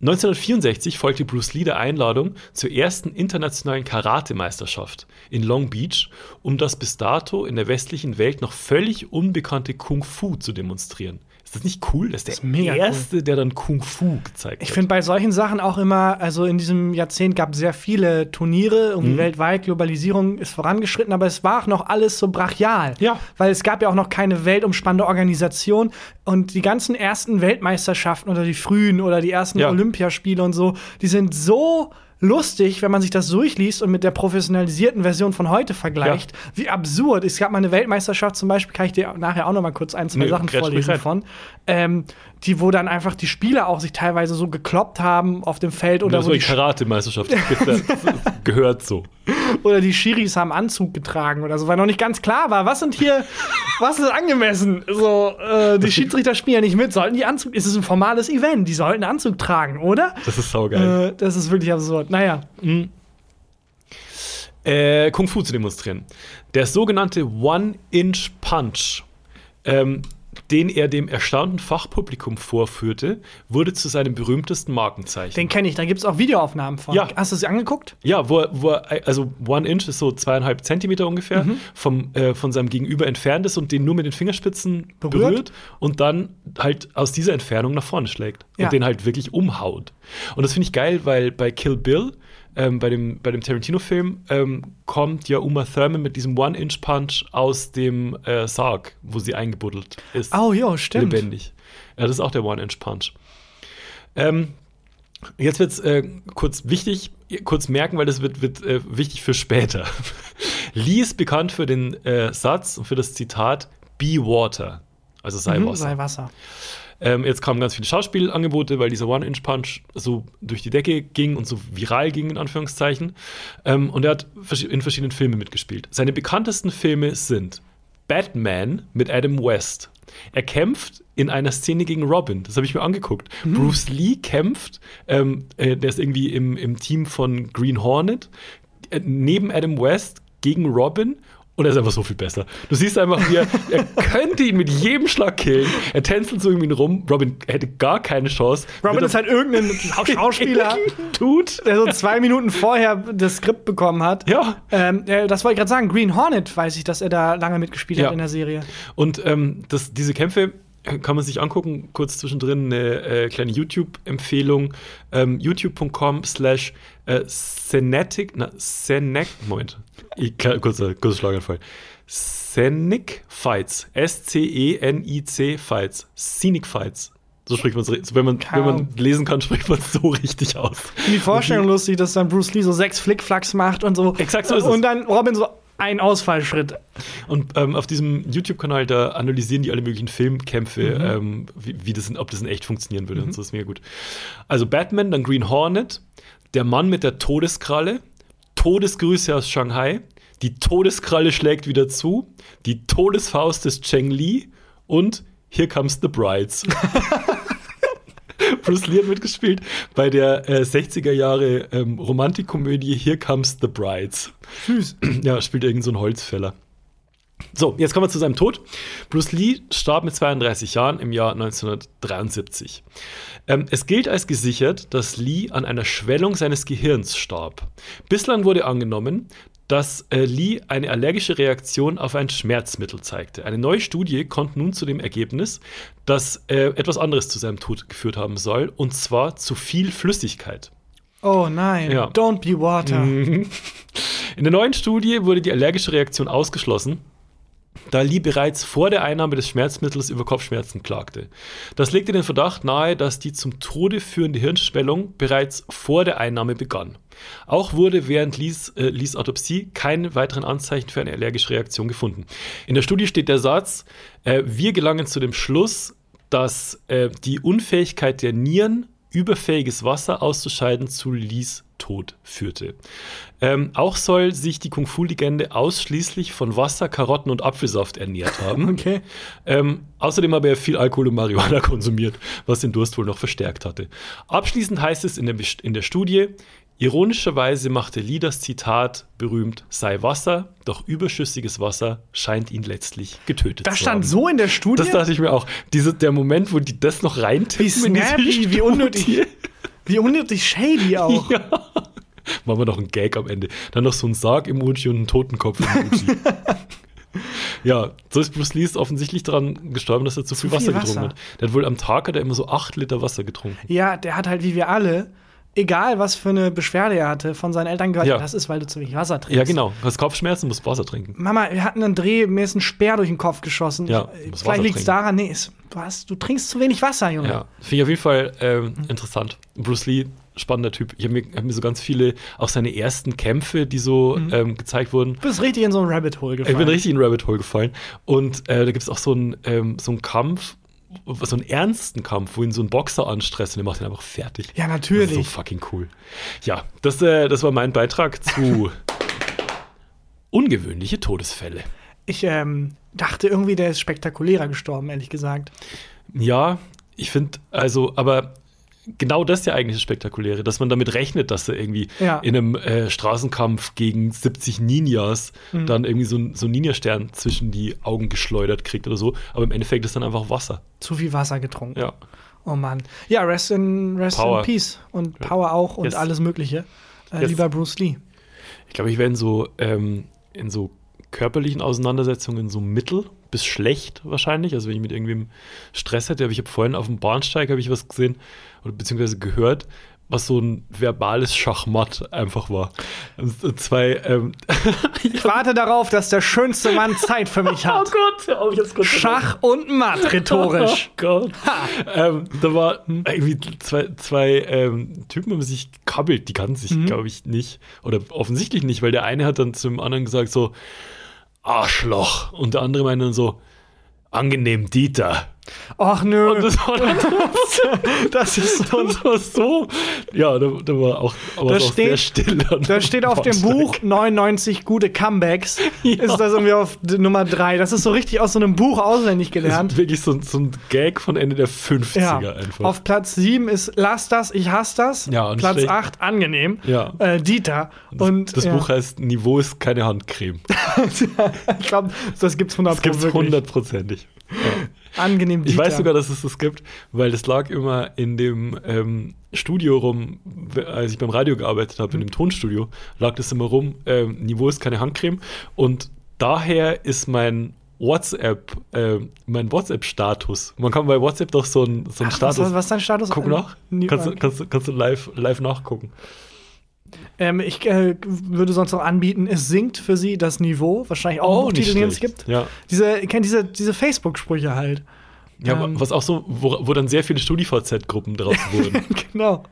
1964 folgte Bruce Lee der Einladung zur ersten internationalen Karate-Meisterschaft in Long Beach, um das bis dato in der westlichen Welt noch völlig unbekannte Kung Fu zu demonstrieren. Ist das nicht cool? Das ist der ist mega Erste, der dann Kung Fu gezeigt Ich hat. finde bei solchen Sachen auch immer, also in diesem Jahrzehnt gab es sehr viele Turniere, irgendwie Mhm. weltweit, Globalisierung ist vorangeschritten, aber es war auch noch alles so brachial. Ja. Weil es gab ja auch noch keine weltumspannende Organisation und die ganzen ersten Weltmeisterschaften oder die frühen oder die ersten Ja. Olympiaspiele und so, die sind so lustig, wenn man sich das durchliest und mit der professionalisierten Version von heute vergleicht, wie absurd. Es gab mal eine Weltmeisterschaft zum Beispiel, kann ich dir nachher auch noch mal kurz ein, zwei Nö, Sachen vorlesen von, ähm, die, wo dann einfach die Spieler auch sich teilweise so gekloppt haben auf dem Feld oder das wo war die Karate-Meisterschaft. Das gehört so. oder die Schiris haben Anzug getragen oder so, weil noch nicht ganz klar war, was sind hier, was ist angemessen? So, äh, die Schiedsrichter spielen ja nicht mit, sollten die Anzug, ist es ein formales Event, die sollten Anzug tragen, oder? Das ist saugeil. Äh, das ist wirklich absurd. Naja, äh, Kung Fu zu demonstrieren. Der sogenannte One-Inch-Punch, ähm, den er dem erstaunten Fachpublikum vorführte, wurde zu seinem berühmtesten Markenzeichen. den kenne ich, da gibt es auch Videoaufnahmen von. Ja. Hast du sie angeguckt? ja, wo, er- wo also One Inch ist so zweieinhalb Zentimeter ungefähr Mhm. vom, äh, von seinem Gegenüber entfernt ist und den nur mit den Fingerspitzen Berührt. berührt, und dann halt aus dieser Entfernung nach vorne schlägt Ja. und den halt wirklich umhaut. Und das finde ich geil, weil bei Kill Bill, ähm, bei dem, bei dem Tarantino-Film, ähm, kommt ja Uma Thurman mit diesem One-Inch-Punch aus dem äh, Sarg, wo sie eingebuddelt ist. Oh, jo, stimmt. lebendig. Ja, das ist auch der One-Inch-Punch. Ähm, jetzt wird es äh, kurz wichtig, kurz merken, weil das wird, wird äh, wichtig für später. Lee ist bekannt für den äh, Satz und für das Zitat Be Water, also sei Mhm, Wasser. sei Wasser. Ähm, jetzt kamen ganz viele Schauspielangebote, weil dieser One-Inch-Punch so durch die Decke ging und so viral ging, in Anführungszeichen. Ähm, und er hat in verschiedenen Filmen mitgespielt. Seine bekanntesten Filme sind Batman mit Adam West. Er kämpft in einer Szene gegen Robin. Das habe ich mir angeguckt. Bruce Lee kämpft, ähm, äh, der ist irgendwie im, im Team von Green Hornet, äh, neben Adam West gegen Robin. Und er ist einfach so viel besser. Du siehst einfach, wie er, er könnte ihn mit jedem Schlag killen. Er tänzelt so irgendwie rum. Robin hätte gar keine Chance. Robin ist halt irgendein Schauspieler, tut. der so zwei Minuten vorher das Skript bekommen hat. Ja. Ähm, äh, das wollte ich gerade sagen. Green Hornet weiß ich, dass er da lange mitgespielt Ja. hat in der Serie. Und ähm, das, diese Kämpfe kann man sich angucken. Kurz zwischendrin eine äh, kleine YouTube-Empfehlung. Ähm, YouTube.com slash äh, Senetic, na, Senec, Moment, ich, kurzer, kurzer Schlaganfall. Scenic Fights. S-C-E-N-I-C Fights. Scenic Fights. So spricht man es. Wenn man, wenn man lesen kann, spricht man es so richtig aus. Die Vorstellung lustig, dass dann Bruce Lee so sechs Flickflacks macht und so. Exakt so ist es. Und dann Robin so ein Ausfallschritt. Und ähm, auf diesem YouTube-Kanal, da analysieren die alle möglichen Filmkämpfe, ähm, wie, wie das in, ob das in echt funktionieren würde und so ist mega gut. Also Batman, dann Green Hornet, der Mann mit der Todeskralle, Todesgrüße aus Shanghai, die Todeskralle schlägt wieder zu, die Todesfaust des Cheng Li und Here Comes the Brides. Bruce Lee hat mitgespielt bei der äh, 60er Jahre ähm, Romantikkomödie Here Comes the Brides. Süß. Ja, spielt irgend so ein Holzfäller. So, jetzt kommen wir zu seinem Tod. Bruce Lee starb mit 32 Jahren im Jahr 1973. Ähm, es gilt als gesichert, dass Lee an einer Schwellung seines Gehirns starb. Bislang wurde angenommen, dass äh, Lee eine allergische Reaktion auf ein Schmerzmittel zeigte. Eine neue Studie kommt nun zu dem Ergebnis, dass äh, etwas anderes zu seinem Tod geführt haben soll, und zwar zu viel Flüssigkeit. Oh nein. Ja. Don't be water. In der neuen Studie wurde die allergische Reaktion ausgeschlossen. Da Lee bereits vor der Einnahme des Schmerzmittels über Kopfschmerzen klagte. Das legte den Verdacht nahe, dass die zum Tode führende Hirnschwellung bereits vor der Einnahme begann. Auch wurde während Lees, äh, Lees Autopsie keine weiteren Anzeichen für eine allergische Reaktion gefunden. In der Studie steht der Satz, äh, wir gelangen zu dem Schluss, dass äh, die Unfähigkeit der Nieren, überfähiges Wasser auszuscheiden, zu Lees Tod führte. Ähm, auch soll sich die Kung-Fu-Legende ausschließlich von Wasser, Karotten und Apfelsaft ernährt haben. Okay. Ähm, außerdem habe er viel Alkohol und Marihuana konsumiert, was den Durst wohl noch verstärkt hatte. Abschließend heißt es in der, in der Studie, ironischerweise machte Lee das Zitat berühmt, sei Wasser, doch überschüssiges Wasser scheint ihn letztlich getötet Das zu stand haben. so in der Studie. Das dachte ich mir auch. Diese, der Moment, wo die das noch reintippen Wie snappy, wie unnötig. Wie unnötig shady auch. Ja. Machen wir noch einen Gag am Ende. Dann noch so ein Sarg-Emoji und einen Totenkopf-Emoji. ja, so ist Bruce Lee ist offensichtlich daran gestorben, dass er zu, viel viel Wasser Wasser. getrunken hat. Der hat wohl am Tag hat er immer so acht Liter Wasser getrunken. Ja, der hat halt wie wir alle, egal was für eine Beschwerde er hatte, von seinen Eltern gehört, Ja. das ist, weil du zu wenig Wasser trinkst. Ja, genau. Du hast Kopfschmerzen, musst Wasser trinken. Mama, wir hatten einen Dreh, mir ist ein Speer durch den Kopf geschossen. Ja, Vielleicht liegt es daran, nee, es, du, hast, du trinkst zu wenig Wasser, Junge. Ja, finde ich auf jeden Fall ähm, interessant. Bruce Lee, spannender Typ. Ich habe mir, hab mir so ganz viele, auch seine ersten Kämpfe, die so ähm, gezeigt wurden, Du bist richtig in so ein Rabbit Hole gefallen. Ich bin richtig in Rabbit Hole gefallen. Und äh, da gibt es auch so einen, ähm, so einen Kampf, so einen ernsten Kampf, wo ihn so ein Boxer anstresst und der macht ihn einfach fertig. Ja, natürlich. so fucking cool. Ja, das, äh, das war mein Beitrag zu ungewöhnliche Todesfälle. Ich ähm, dachte irgendwie, der ist spektakulärer gestorben, ehrlich gesagt. Ja, ich finde, also, aber genau das ist ja eigentlich das Spektakuläre, dass man damit rechnet, dass er irgendwie Ja. in einem äh, Straßenkampf gegen 70 Ninjas Mhm. dann irgendwie so, so einen Ninja-Stern zwischen die Augen geschleudert kriegt oder so. Aber im Endeffekt ist dann einfach Wasser. Zu viel Wasser getrunken. Ja. Oh Mann. Ja, rest in, rest Power. in Peace. Und Power auch und Yes. alles Mögliche. Äh, Yes. Lieber Bruce Lee. Ich glaube, ich wäre in so, ähm, in so körperlichen Auseinandersetzungen so mittel bis schlecht wahrscheinlich. Also wenn ich mit irgendwem Stress hätte, aber ich habe vorhin auf dem Bahnsteig habe ich was gesehen oder beziehungsweise gehört, was so ein verbales Schachmatt einfach war. Und Zwei, ähm, Ich warte darauf, dass der schönste Mann Zeit für mich hat. Gott, oh, ich hab's kurz Schach und Matt, rhetorisch. Oh Gott. ähm, da war irgendwie zwei, zwei ähm, Typen haben sich gekabbelt, die kannten sich, glaube ich, nicht. Oder offensichtlich nicht, weil der eine hat dann zum anderen gesagt so, Arschloch. Und der andere meinte dann so, angenehm Dieter. Och nö, Und das war dann das ist so. das war so, ja, da, da war auch, aber Da auch sehr steht- still. Da steht auf dem. Buch 99 gute Comebacks. Ist das irgendwie auf Nummer 3. Das ist so richtig aus so einem Buch auswendig Das gelernt. ist wirklich so, ein- so ein Gag von Ende der 50er Ja. einfach. Auf Platz 7 ist Lass das, ich hasse das. Ja, nicht Platz schlecht. 8 angenehm. Ja. Äh, Dieter. Und das ja. Buch heißt Niveau ist keine Handcreme. ich glaube, das gibt's 100 Das gibt es Pro Angenehm Ich Dieter. weiß sogar, dass es das gibt, weil das lag immer in dem ähm, Studio rum, als ich beim Radio gearbeitet habe, in dem Tonstudio, lag das immer rum, ähm, Niveau ist keine Handcreme. Und daher ist mein WhatsApp, äh, mein WhatsApp-Status. Man kann bei WhatsApp doch so einen so einen Ach, Status. Was, was ist dein Status? Guck nach. Kannst, du- kannst, kannst du live, live nachgucken. Ähm, ich äh, würde sonst noch anbieten, es sinkt für sie das Niveau. Wahrscheinlich auch oh, Titel, den es gibt. Ja. Diese, kennt diese, diese Facebook-Sprüche halt. Ja, Ähm. was auch so, wo, wo dann sehr viele StudiVZ-Gruppen draus wurden. genau.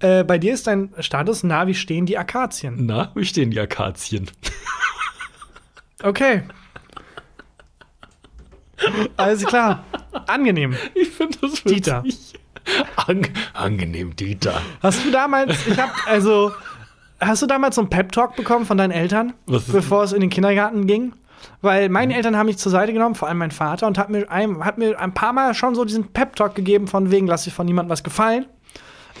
Äh, bei dir ist dein Status, na, wie stehen die Akazien? Na, wie stehen die Akazien? Okay. Alles klar. Angenehm. Ich finde das Dieter. An, angenehm, Dieter. Hast du damals, ich hab, also, hast du damals so einen Pep-Talk bekommen von deinen Eltern, bevor es in den Kindergarten ging? Weil meine Eltern haben mich zur Seite genommen, vor allem mein Vater, und hat mir ein, hat mir ein paar Mal schon so diesen Pep-Talk gegeben, von wegen, lass dich von niemandem was gefallen.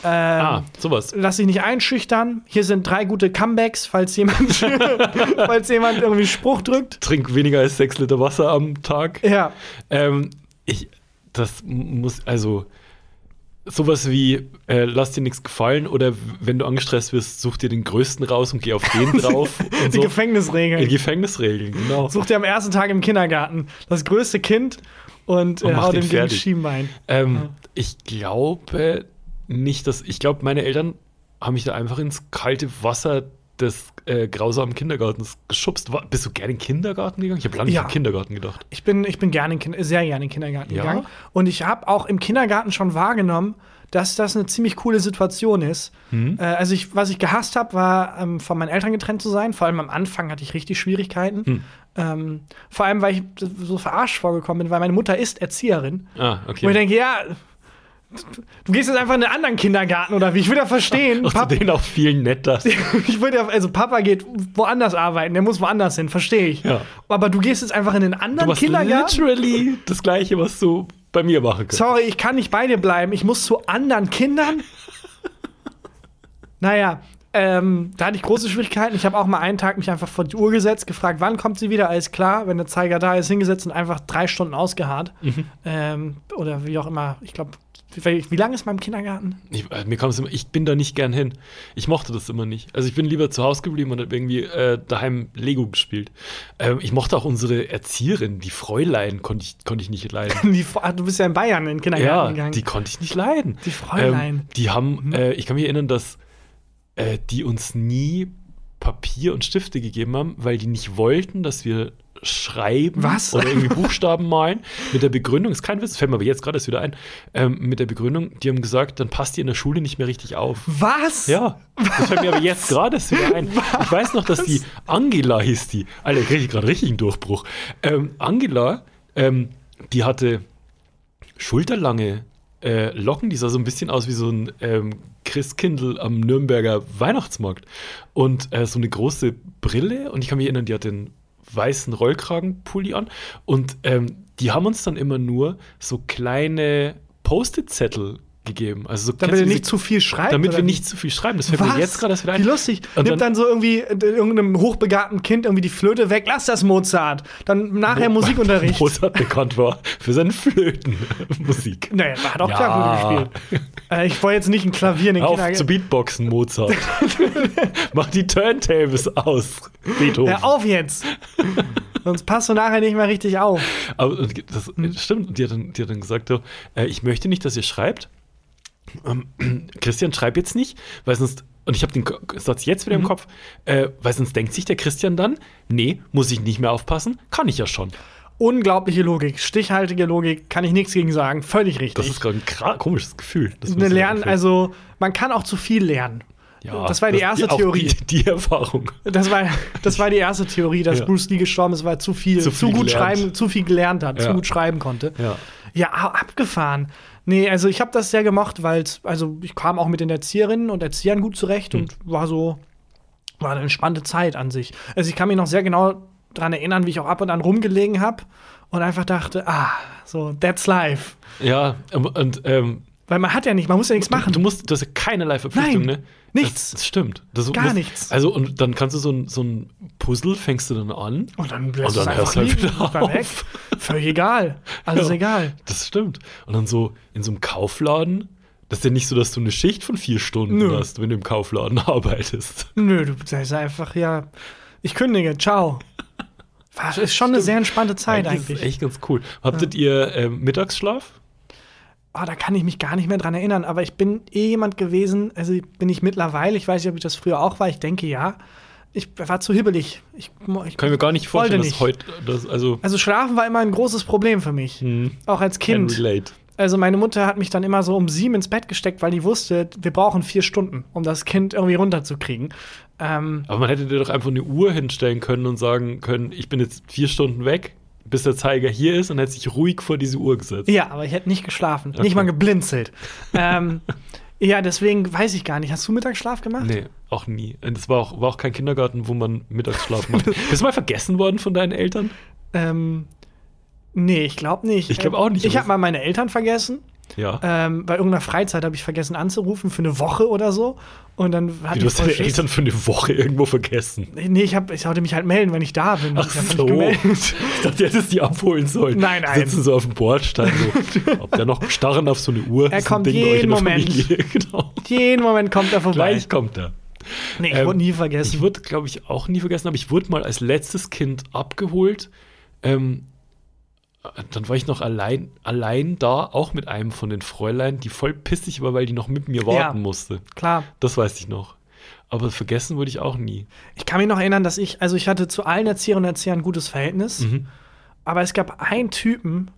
Ähm, Ah, sowas. Lass dich nicht einschüchtern. Hier sind drei gute Comebacks, falls jemand, falls jemand irgendwie Spruch drückt. Trink weniger als sechs Liter Wasser am Tag. Ja. Ähm, ich, das muss, also, sowas wie, äh, lass dir nichts gefallen oder wenn du angestresst wirst, such dir den größten raus und geh auf den drauf. Die so. Gefängnisregeln. Die Gefängnisregeln, genau. Such dir am ersten Tag im Kindergarten das größte Kind und, Und äh, hau den dem gegen. Schienbein. Ähm, Ich glaube nicht, dass, ich glaube, meine Eltern haben mich da einfach ins kalte Wasser des äh, grausamen Kindergartens geschubst. War, bist du gerne in den Kindergarten gegangen? Ich habe lange nicht an den Kindergarten gedacht. Ich bin, ich bin gerne in, sehr gerne in den Kindergarten Ja? gegangen. Und ich habe auch im Kindergarten schon wahrgenommen, dass das eine ziemlich coole Situation ist. Hm? Äh, also ich, was ich gehasst habe, war ähm, von meinen Eltern getrennt zu sein. Vor allem am Anfang hatte ich richtig Schwierigkeiten. Hm. Ähm, vor allem, weil ich so verarscht vorgekommen bin, weil meine Mutter ist Erzieherin. Ah, Wo ich okay. denke, ja, du gehst jetzt einfach in einen anderen Kindergarten oder wie? Ich will ja verstehen. Pap- Außerdem auch viel netter. ich würde ja, also Papa geht woanders arbeiten, der muss woanders hin, verstehe ich. Ja. Aber du gehst jetzt einfach in den Du anderen machst Kindergarten. literally das Gleiche, was du bei mir machen könntest. Sorry, ich kann nicht bei dir bleiben. Ich muss zu anderen Kindern. naja, ähm, da hatte ich große Schwierigkeiten. Ich habe auch mal einen Tag mich einfach vor die Uhr gesetzt, gefragt, wann kommt sie wieder? Alles klar, wenn der Zeiger da ist, hingesetzt und einfach drei Stunden ausgeharrt. Mhm. Ähm, oder wie auch immer. Ich glaube, wie, wie lange ist man im Kindergarten? Ich, äh, mir kommt's immer, ich bin da nicht gern hin. Ich mochte das immer nicht. Also ich bin lieber zu Hause geblieben und habe irgendwie äh, daheim Lego gespielt. Ähm, ich mochte auch unsere Erzieherin, die Fräulein, konnte ich, konnte ich nicht leiden. Die, Ach, du bist ja in Bayern in den Kindergarten ja, gegangen. die konnte ich nicht leiden. Die Fräulein. Mhm. Ähm, die haben, äh, ich kann mich erinnern, dass äh, die uns nie Papier und Stifte gegeben haben, weil die nicht wollten, dass wir schreiben Was? oder irgendwie Buchstaben malen. Mit der Begründung, ist kein Witz, das fällt mir aber jetzt gerade erst wieder ein, ähm, mit der Begründung, die haben gesagt, dann passt ihr in der Schule nicht mehr richtig auf. Was? Ja, das fällt mir aber jetzt gerade erst wieder ein. Ich weiß noch, dass die Angela hieß die. Alter, kriege ich gerade richtig einen Durchbruch. Ähm, Angela, ähm, die hatte schulterlange äh, Locken, die sah so ein bisschen aus wie so ein ähm, Christkindl am Nürnberger Weihnachtsmarkt. Und äh, so eine große Brille. Und ich kann mich erinnern, die hat den weißen Rollkragenpulli an. Und ähm, die haben uns dann immer nur so kleine Post-it-Zettel gegeben. Also so, Damit diese- nicht zu viel schreibt. damit wir nicht zu viel schreiben. Das fällt mir Was? jetzt gerade wieder ein. Wie lustig. Und Nimmt dann- dann so irgendwie äh, irgendeinem hochbegabten Kind irgendwie die Flöte weg. Lass das Mozart. Dann nachher Musikunterricht. Mozart bekannt war für seine Flötenmusik. Naja, er hat auch Ja. Klavier gespielt. Äh, ich wollte jetzt nicht ein Klavier in den Auf zu Kindergarten. Beatboxen, Mozart. Mach die Turntables aus, Beethoven. Hör auf jetzt. Sonst passt du nachher nicht mehr richtig auf. Aber das stimmt. Und die hat dann, die hat dann gesagt, so, äh, ich möchte nicht, dass ihr schreibt. Ähm, Christian, schreib jetzt nicht, weil sonst. Und ich habe den Satz jetzt wieder im Kopf, äh, weil sonst denkt sich der Christian dann, nee, muss ich nicht mehr aufpassen, kann ich ja schon. Unglaubliche Logik, stichhaltige Logik, kann ich nichts gegen sagen. Völlig richtig. Das ist gerade ein komisches Gefühl. Das ich Lernen, also man kann auch zu viel lernen. Ja, das war die erste auch Theorie. Die, die Erfahrung. Das war, das war die erste Theorie, dass Ja. Bruce Lee gestorben ist, weil er zu viel, Zu zu, viel gut gelernt. schreiben, zu viel gelernt hat, Ja. zu gut schreiben konnte. Ja. Ja, abgefahren. Nee, also ich habe das sehr gemocht, weil also ich kam auch mit den Erzieherinnen und Erziehern gut zurecht Hm. und war so war eine entspannte Zeit an sich. Also ich kann mich noch sehr genau daran erinnern, wie ich auch ab und an rumgelegen habe und einfach dachte, ah, so that's life. Ja, ähm, und ähm, Weil man hat ja nicht, man muss ja nichts machen. du musst, du hast ja keinerlei Verpflichtung, Nein, ne? nichts. Das, das stimmt. Das, Gar musst, nichts. Also, und dann kannst du so ein, so ein Puzzle, fängst du dann an. und dann Und lässt dann es einfach du halt liegen, wieder ist dann weg. auf. Völlig egal. Alles Ja. egal. Das stimmt. Und dann so in so einem Kaufladen, das ist ja nicht so, dass du eine Schicht von vier Stunden Nö. hast, wenn du im Kaufladen arbeitest. Nö, du sagst einfach, ja, ich kündige, ciao. War, ist schon eine sehr entspannte Zeit Das eigentlich. ist echt ganz cool. Habtet ihr ähm, Mittagsschlaf? Oh, da kann ich mich gar nicht mehr dran erinnern, aber ich bin eh jemand gewesen, also bin ich mittlerweile, ich weiß nicht, ob ich das früher auch war, ich denke ja. Ich war zu hibbelig. Ich, ich, Kann ich mir gar nicht vorstellen, Wollte dass heute, das, also, also schlafen war immer ein großes Problem für mich, hm, auch als can Kind. relate. Also meine Mutter hat mich dann immer so um sieben ins Bett gesteckt, weil die wusste, wir brauchen vier Stunden, um das Kind irgendwie runterzukriegen. Ähm, Aber man hätte dir doch einfach eine Uhr hinstellen können und sagen können, ich bin jetzt vier Stunden weg, bis der Zeiger hier ist und hätte sich ruhig vor diese Uhr gesetzt. ja, aber ich hätte nicht geschlafen, Okay. nicht mal geblinzelt. ähm, ja, deswegen weiß ich gar nicht. Hast du Mittagsschlaf gemacht? Nee, auch nie. Und es war auch, war auch kein Kindergarten, wo man Mittagsschlaf macht. Bist du mal vergessen worden von deinen Eltern? Ähm, nee, ich glaube nicht. Ich glaub auch nicht, Ich habe mal meine Eltern vergessen. Ja. Ähm, bei irgendeiner Freizeit habe ich vergessen anzurufen für eine Woche oder so. Und dann hatte du ich hast deine Schiss. Eltern für eine Woche irgendwo vergessen. Nee, ich, hab, ich sollte mich halt melden, wenn ich da bin. Ach ich so. Ich dachte, du hättest die abholen sollen. Nein, nein. Sitzen so auf dem Bordstein, so, ob der noch starren auf so eine Uhr. Er kommt in jeden Moment. Genau. Jeden Moment kommt er vorbei. Gleich kommt er. nee, ich Ähm, wurde nie Ich vergessen. wurde, glaube ich, auch nie vergessen, aber ich wurde mal als letztes Kind abgeholt. Ähm, dann war ich noch allein, allein da, auch mit einem von den Fräulein, die voll pissig war, weil die noch mit mir warten Ja. musste. Klar. Das weiß ich noch. aber vergessen würde ich auch nie. Ich kann mich noch erinnern, dass ich, also ich hatte zu allen Erzieherinnen und Erziehern ein gutes Verhältnis, Mhm. aber es gab einen Typen,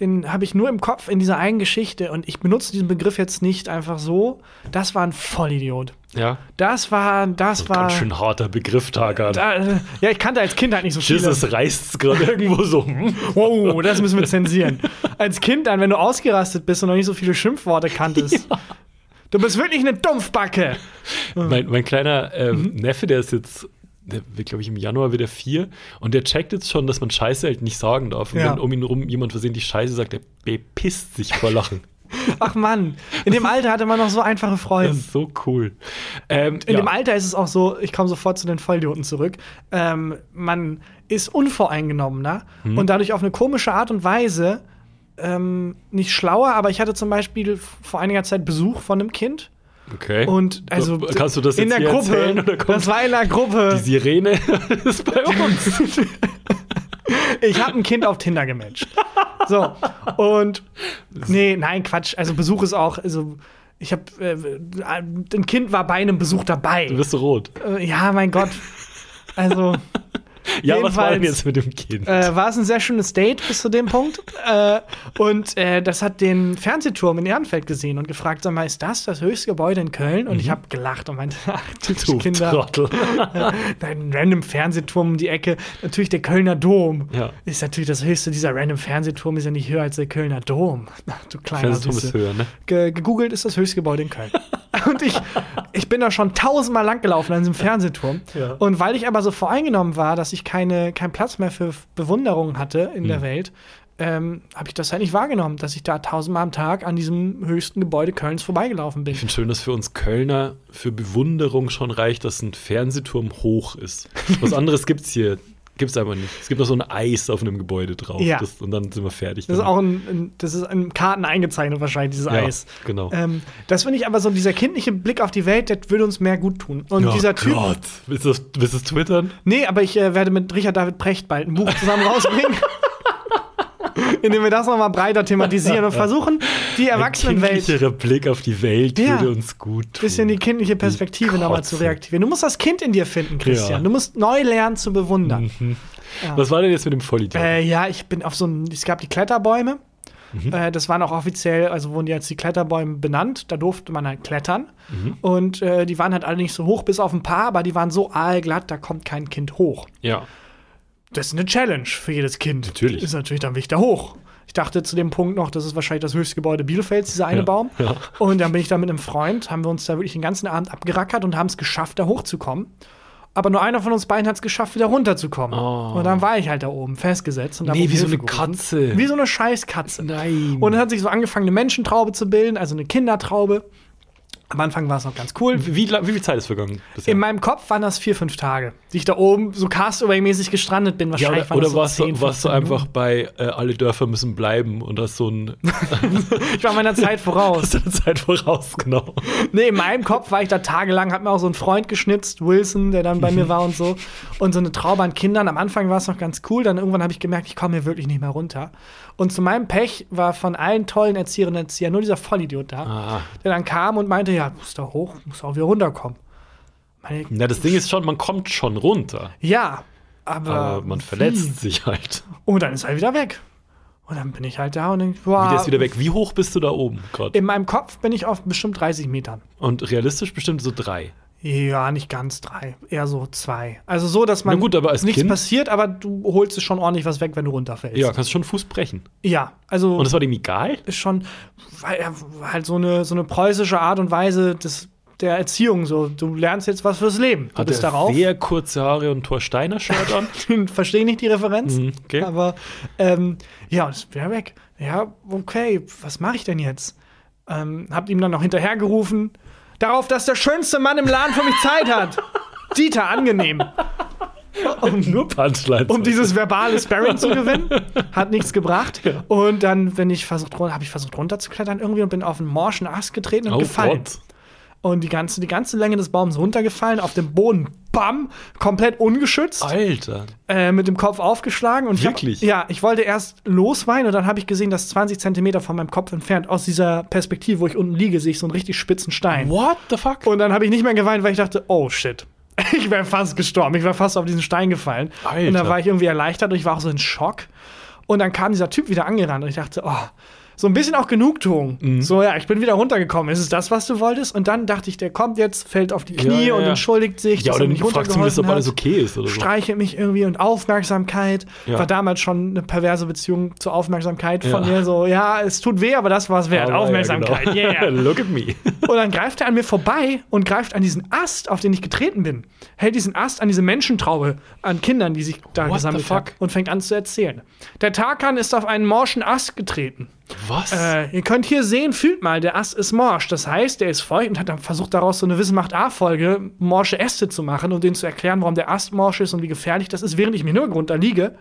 den habe ich nur im Kopf in dieser einen Geschichte und ich benutze diesen Begriff jetzt nicht einfach so. Das war ein Vollidiot. Ja. Das war, das war. Ganz schön harter Begriff, Tagan. Da, äh, ja, ich kannte als Kind halt nicht so viele. Jesus reißt gerade irgendwo so. hm? Wow, das müssen wir zensieren. Als Kind dann, wenn du ausgerastet bist und noch nicht so viele Schimpfworte kanntest. Du bist wirklich eine Dumpfbacke. Mein, mein kleiner ähm, Mhm. Neffe, der ist jetzt, der wird, glaube ich, im Januar wieder vier und der checkt jetzt schon, dass man Scheiße halt nicht sagen darf. Und Ja. wenn um ihn rum jemand versehentlich Scheiße sagt, der bepisst sich vor Lachen. Ach Mann, in dem Alter hatte man noch so einfache Das Freunde. ist so cool. Ähm, In ja. dem Alter ist es auch so, ich komme sofort zu den Vollidioten zurück, ähm, man ist unvoreingenommener Hm. und dadurch auf eine komische Art und Weise ähm, nicht schlauer, aber ich hatte zum Beispiel vor einiger Zeit Besuch von einem Kind Okay. und also Kannst du das in jetzt der Gruppe, erzählen oder kommt das war in der Gruppe. die Sirene ist bei uns? Ich habe ein Kind auf Tinder gematcht. So, und nee, nein, Quatsch. Also Besuch ist auch, also ich habe, äh, ein Kind war bei einem Besuch dabei. Du bist so rot. Äh, ja, mein Gott. Also Ja, was war denn jetzt mit dem Kind? äh, war es ein sehr schönes Date bis zu dem Punkt. Äh, und äh, das hat den Fernsehturm in Ehrenfeld gesehen und gefragt, sag mal, ist das das höchste Gebäude in Köln? Und ich habe gelacht und meinte, ach, du Kinder. Trottel. Ein random Fernsehturm um die Ecke. Natürlich der Kölner Dom. Ja. Ist natürlich das höchste. Dieser random Fernsehturm ist ja nicht höher als der Kölner Dom. Ach, du kleiner Fernsehturm ist höher, ne? Ge gegoogelt ist das höchste Gebäude in Köln. Und ich, ich bin da schon tausendmal lang gelaufen an diesem Fernsehturm. Ja. Und weil ich aber so voreingenommen war, dass ich keine, keinen Platz mehr für Bewunderung hatte in Hm. der Welt, ähm, habe ich das halt nicht wahrgenommen, dass ich da tausendmal am Tag an diesem höchsten Gebäude Kölns vorbeigelaufen bin. Ich finde schön, dass für uns Kölner für Bewunderung schon reicht, dass ein Fernsehturm hoch ist. Was anderes gibt's hier. Gibt's aber nicht. Es gibt noch so ein Eis auf einem Gebäude drauf. Ja. Das, und dann sind wir fertig. Das ist auch ein, ein, das ist in Karten eingezeichnet wahrscheinlich, dieses ja, Eis. Genau. Ähm, das finde ich aber so, dieser kindliche Blick auf die Welt, der würde uns mehr gut tun. Und oh dieser Typ. Gott. Willst du das, das twittern? Nee, aber ich äh, werde mit Richard David Precht bald ein Buch zusammen rausbringen. indem wir das nochmal breiter thematisieren und versuchen, die Ein Erwachsenenwelt kindlicherer Blick auf die Welt Ja. würde uns gut tun. bisschen die kindliche Perspektive nochmal zu reaktivieren. Du musst das Kind in dir finden, Christian. Ja. Mhm. Du musst neu lernen zu bewundern. Ja. Was war denn jetzt mit dem Vollidiot? Äh, ja, ich bin auf so ein, es gab die Kletterbäume. Mhm. Äh, das waren auch offiziell, also wurden die als die Kletterbäume benannt. Da durfte man halt klettern. Mhm. Und äh, die waren halt alle nicht so hoch, bis auf ein paar, aber die waren so aalglatt, da kommt kein Kind hoch. ja. Das ist eine Challenge für jedes Kind. Natürlich. Ist natürlich dann wichtig da hoch. Ich dachte zu dem Punkt noch, das ist wahrscheinlich das höchste Gebäude Bielefelds, dieser eine Ja, Baum. ja. Und dann bin ich da mit einem Freund, haben wir uns da wirklich den ganzen Abend abgerackert und haben es geschafft, da hochzukommen. Aber nur einer von uns beiden hat es geschafft, wieder runterzukommen. Oh. Und dann war ich halt da oben festgesetzt. Und Nee, wie so eine gerufen. Katze. Wie so eine Scheißkatze. Nein. Und dann hat sich so angefangen, eine Menschentraube zu bilden, also eine Kindertraube. Am Anfang war es noch ganz cool. wie, wie, wie viel Zeit ist vergangen? bisher? In meinem Kopf waren das vier, fünf Tage, die ich da oben so Castaway-mäßig gestrandet bin. ja, Wahrscheinlich oder waren oder das so warst, 10, du, warst du 15 einfach bei äh, Alle Dörfer müssen bleiben und hast so ein Ich war meiner Zeit voraus. deine Zeit voraus, genau. Nee, in meinem Kopf war ich da tagelang, hat mir auch so ein Freund geschnitzt, Wilson, der dann bei mir war und so. Und so eine Traube an Kindern. Am Anfang war es noch ganz cool, dann irgendwann habe ich gemerkt, ich komme hier wirklich nicht mehr runter. Und zu meinem Pech war von allen tollen Erzieherinnen und Erziehern nur dieser Vollidiot da, Ah. der dann kam und meinte, ja, du musst da hoch, du musst auch wieder runterkommen. Meine, Na, das Ding ist schon, man kommt schon runter, ja, aber, aber man verletzt sich halt. Und dann ist er wieder weg. Und dann bin ich halt da und denke, boah, Wie der ist wieder weg. Wie hoch bist du da oben gerade? in meinem Kopf bin ich auf bestimmt 30 Metern. Und realistisch bestimmt so drei. Ja, nicht ganz drei, eher so zwei. Also so, dass man Na gut, aber als nichts Kind- passiert, aber du holst es schon ordentlich was weg, wenn du runterfällst. Ja, kannst schon Fuß brechen. Ja, also Und das war dem egal? ist schon halt so eine, so eine preußische Art und Weise des, der Erziehung. So, du lernst jetzt was fürs Leben. Du Hat bist darauf. sehr kurze Haare und Thor Steiner Shirt an? Verstehe nicht die Referenz. Mhm, okay. Aber ähm, ja, und ist wieder weg. Ja, okay, was mache ich denn jetzt? Ähm, habt ihm dann noch hinterhergerufen. Darauf, dass der schönste Mann im Laden für mich Zeit hat. Dieter, angenehm. Nur Punchlines. Um dieses verbale Sparring zu gewinnen. Hat nichts gebracht. Und dann, wenn ich versucht, habe ich versucht runterzuklettern irgendwie und bin auf einen morschen Ast getreten und oh gefallen. Gott. Und die ganze, die ganze Länge des Baums runtergefallen, auf dem Boden, bam, komplett ungeschützt, Alter. äh, mit dem Kopf aufgeschlagen. Und ich hab- Wirklich? ja, ich wollte erst losweinen und dann habe ich gesehen, dass 20 Zentimeter von meinem Kopf entfernt, aus dieser Perspektive, wo ich unten liege, sehe ich so einen richtig spitzen Stein. What the fuck? Und dann habe ich nicht mehr geweint, weil ich dachte, oh shit. Ich wäre fast gestorben. Ich wäre fast auf diesen Stein gefallen. Alter. Und dann war ich irgendwie erleichtert und ich war auch so in Schock. Und dann kam dieser Typ wieder angerannt und ich dachte, oh, so ein bisschen auch Genugtuung. Mhm. So, ja, ich bin wieder runtergekommen. Ist es das, was du wolltest? Und dann dachte ich, der kommt jetzt, fällt auf die Knie ja, und entschuldigt sich. ja, oder er nicht fragst zumindest, ob alles okay ist oder so. streichelt mich irgendwie und Aufmerksamkeit. Ja. War damals schon eine perverse Beziehung zur Aufmerksamkeit von mir. So, ja, es tut weh, aber das war es wert. Aber ja, Aufmerksamkeit, genau. yeah. Look at me. Und dann greift er an mir vorbei und greift an diesen Ast, auf den ich getreten bin. Hält diesen Ast an diese Menschentraube an Kindern, die sich da What gesammelt haben und fängt an zu erzählen. Der Tarkan ist auf einen morschen Ast getreten. Was? Äh, ihr könnt hier sehen, fühlt mal, der Ast ist morsch. Das heißt, der ist feucht und hat dann versucht, daraus so eine Wissen macht A-Folge, morsche Äste zu machen und denen zu erklären, warum der Ast morsch ist und wie gefährlich das ist, während ich mir nur drunter liege,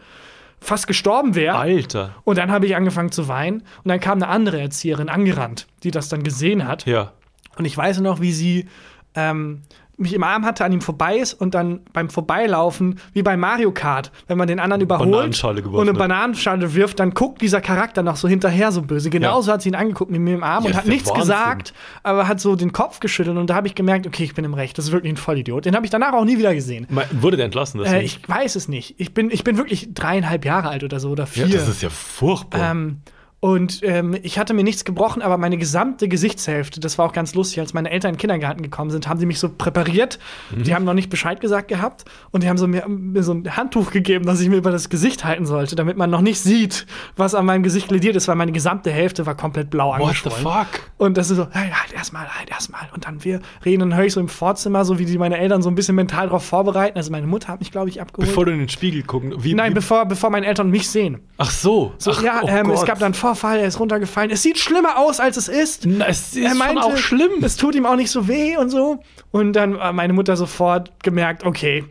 fast gestorben wäre. Alter. Und dann habe ich angefangen zu weinen und dann kam eine andere Erzieherin angerannt, die das dann gesehen hat. Ja. Und ich weiß noch, wie sie ähm, mich im Arm hatte, an ihm vorbei ist und dann beim Vorbeilaufen, wie bei Mario Kart, wenn man den anderen überholt und eine. Bananenschale wirft, dann guckt dieser Charakter noch so hinterher so böse. Genauso hat sie ihn angeguckt mit mir im Arm Ja, und hat ja nichts Wahnsinn. gesagt, aber hat so den Kopf geschüttelt und da habe ich gemerkt, okay, ich bin im Recht. Das ist wirklich ein Vollidiot. Den habe ich danach auch nie wieder gesehen. Me- Wurde der entlassen? Äh, ich weiß es nicht. Ich bin, ich bin wirklich dreieinhalb Jahre alt oder so oder vier. ja, das ist ja furchtbar. Ähm, und ähm, ich hatte mir nichts gebrochen, aber meine gesamte Gesichtshälfte, das war auch ganz lustig, als meine Eltern in den Kindergarten gekommen sind, haben die mich so präpariert. Mhm. Die haben noch nicht Bescheid gesagt gehabt und die haben so mir, mir so ein Handtuch gegeben, das ich mir über das Gesicht halten sollte, damit man noch nicht sieht, was an meinem Gesicht lediert ist, weil meine gesamte Hälfte war komplett blau What the angeschwollen. fuck? Und das ist so, hey, halt erstmal, halt erstmal. Und dann wir reden und höre ich so im Vorzimmer, so wie die meine Eltern so ein bisschen mental darauf vorbereiten. Also meine Mutter hat mich, glaube ich, abgeholt. Bevor du in den Spiegel gucken. Wie, Nein, wie, bevor, bevor meine Eltern mich sehen. Ach so. So, Ach, ja, oh ähm, es gab dann einen Vorfall, er ist runtergefallen. Es sieht schlimmer aus, als es ist. Na, es ist er meinte, schon auch schlimm. Es tut ihm auch nicht so weh und so. Und dann hat meine Mutter sofort gemerkt, okay,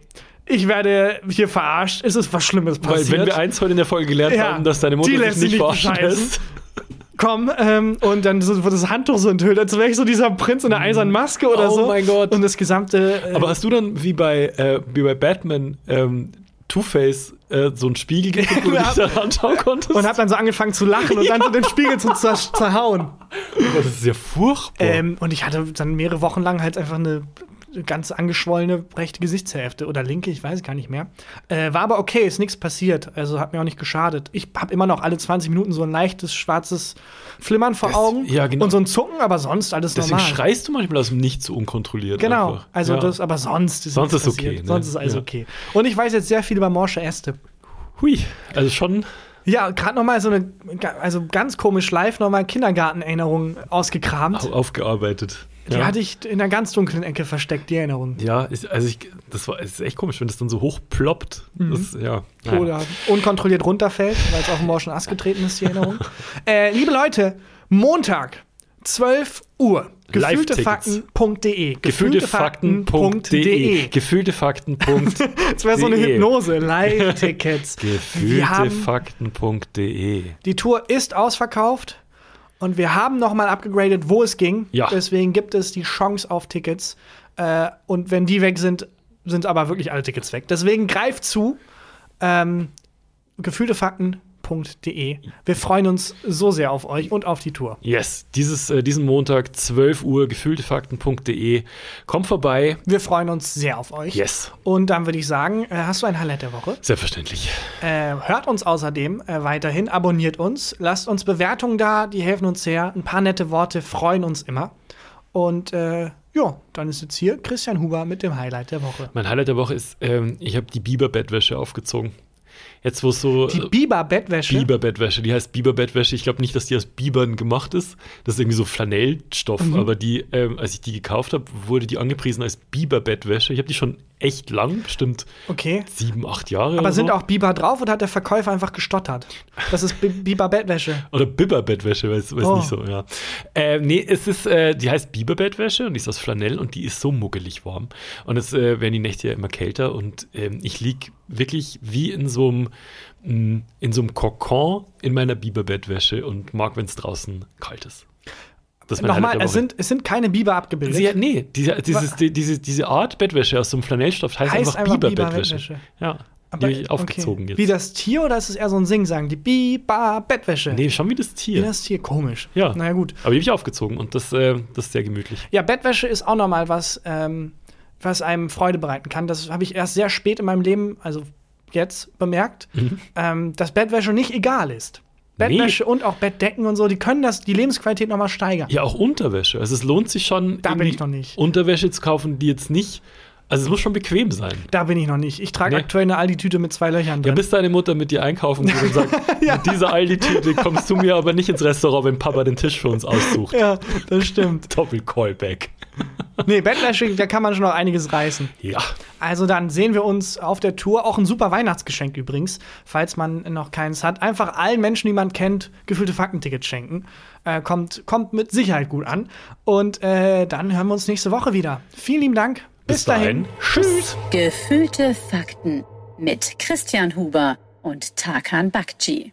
ich werde hier verarscht. Es ist was Schlimmes Weil passiert. wenn wir eins heute in der Folge gelernt Ja, haben, dass deine Mutter sich nicht sich nicht verarschen bescheißen. lässt. Komm, ähm, und dann so, wurde das Handtuch so enthüllt, als wäre ich so dieser Prinz in der eisernen Maske oder Oh so. mein Gott. Und das gesamte. Äh, Aber hast du dann wie bei, äh, wie bei Batman ähm, Two-Face äh, so einen Spiegel geguckt, wo du dich dann anschauen konntest? und hab dann so angefangen zu lachen und dann so den Spiegel zu zer zerhauen. Oh, das ist ja furchtbar. Ähm, und ich hatte dann mehrere Wochen lang halt einfach eine ganz angeschwollene rechte Gesichtshälfte oder linke, ich weiß gar nicht mehr. Äh, war aber okay, ist nichts passiert, also hat mir auch nicht geschadet. Ich habe immer noch alle 20 Minuten so ein leichtes schwarzes Flimmern vor Das- Augen ja, genau. und so ein Zucken, aber sonst alles Deswegen normal. schreist du manchmal aus dem Nichts so unkontrolliert. Genau, einfach. also ja. das, aber sonst ist Sonst ist okay, passiert. ne? Sonst ist alles Ja. okay. Und ich weiß jetzt sehr viel über morsche Äste. Hui, also schon. Ja, gerade noch mal so eine, also ganz komisch live noch mal Kindergartenerinnerung ausgekramt. au- aufgearbeitet. Die ja. hatte ich in einer ganz dunklen Ecke versteckt, die Erinnerung. Ja, ist, also ich, das war, es ist echt komisch, wenn das dann so hoch ploppt. Mhm. Das, ja. naja. Oder unkontrolliert runterfällt, weil es auf den morschen Ast getreten ist, die Erinnerung. äh, liebe Leute, Montag, 12 Uhr. Gefühltefakten.de. Gefühltefakten.de. Gefühltefakten.de. Das wäre so eine. Hypnose. Live-Tickets. Gefühltefakten.de. Die Tour ist ausverkauft und wir haben noch mal abgegradet, wo es ging. Ja. Deswegen gibt es die Chance auf Tickets. Äh, und wenn die weg sind, sind aber wirklich alle Tickets weg. Deswegen greift zu. Ähm, gefühltefakten.de. Wir freuen uns so sehr auf euch und auf die Tour. Yes, dieses, äh, diesen Montag, 12 Uhr, gefühltefakten.de. Kommt vorbei. Wir freuen uns sehr auf euch. Yes, Und dann würde ich sagen, äh, hast du ein Highlight der Woche? selbstverständlich. Äh, hört uns außerdem weiterhin, abonniert uns, lasst uns Bewertungen da, die helfen uns sehr. Ein paar nette Worte freuen uns immer. Und ja, dann ist jetzt hier Christian Huber mit dem Highlight der Woche. Mein Highlight der Woche ist, ähm, ich habe die Biber-Bettwäsche aufgezogen. Jetzt, wo es so. Die Biber-Bettwäsche. Biber-Bettwäsche, die heißt Biber-Bettwäsche. Ich glaube nicht, dass die aus Bibern gemacht ist. Das ist irgendwie so Flanellstoff. Mhm. Aber die, ähm, als ich die gekauft habe, wurde die angepriesen als Biber-Bettwäsche. Ich habe die schon echt lang, bestimmt Okay. sieben, acht Jahre. Aber sind so. auch Biber drauf oder hat der Verkäufer einfach gestottert? Das ist Bi- Biber-Bettwäsche. Oder Biberbettwäsche, weiß, weiß Oh. nicht so, ja. Äh, nee, es ist, äh, die heißt Biberbettwäsche und die ist aus Flanell und die ist so muggelig warm. Und es äh, werden die Nächte ja immer kälter und ähm, ich lieg wirklich wie in so einem mh, in so einem Kokon in meiner Biberbettwäsche und mag, wenn es draußen kalt ist. Das ist mein Highlight Nochmal, es sind, es sind keine Biber abgebildet. Sie, nee, diese, dieses, die, diese, diese Art Bettwäsche aus so einem Flanellstoff heißt, Heißt einfach, einfach Biber-Bettwäsche. Biber-Bettwäsche. Ja, Aber- die aufgezogen okay. jetzt. Wie das Tier oder ist es eher so ein Singsang? Die Biber Bettwäsche. nee, schon wie das Tier. Wie das Tier, komisch. Ja. Naja, gut. Aber die habe ich aufgezogen und das, äh, das ist sehr gemütlich. Ja, Bettwäsche ist auch nochmal was, ähm, was einem Freude bereiten kann. Das habe ich erst sehr spät in meinem Leben, also jetzt, bemerkt, Mhm. ähm, dass Bettwäsche nicht egal ist. Bettwäsche und auch Bettdecken und so, die können das, die Lebensqualität nochmal steigern. Ja, auch Unterwäsche. Also es lohnt sich schon, Da bin ich noch nicht. Unterwäsche zu kaufen, die jetzt nicht. Also es muss schon bequem sein. Da bin ich noch nicht. Ich trage Nee. aktuell eine Aldi-Tüte mit zwei Löchern Ja, drin. bis deine Mutter mit dir einkaufen geht und sagt, mit dieser Aldi-Tüte kommst du mir aber nicht ins Restaurant, wenn Papa den Tisch für uns aussucht. ja, das stimmt. Doppel-Callback. Nee, Bettwäsche, da kann man schon noch einiges reißen. Ja. Also dann sehen wir uns auf der Tour. Auch ein super Weihnachtsgeschenk übrigens, falls man noch keins hat. Einfach allen Menschen, die man kennt, gefühlte Faktentickets schenken. Äh, kommt, kommt mit Sicherheit gut an. Und äh, dann hören wir uns nächste Woche wieder. Vielen lieben Dank. Bis, Bis dahin. dahin. Tschüss. Gefühlte Fakten mit Christian Huber und Tarkan Bakci.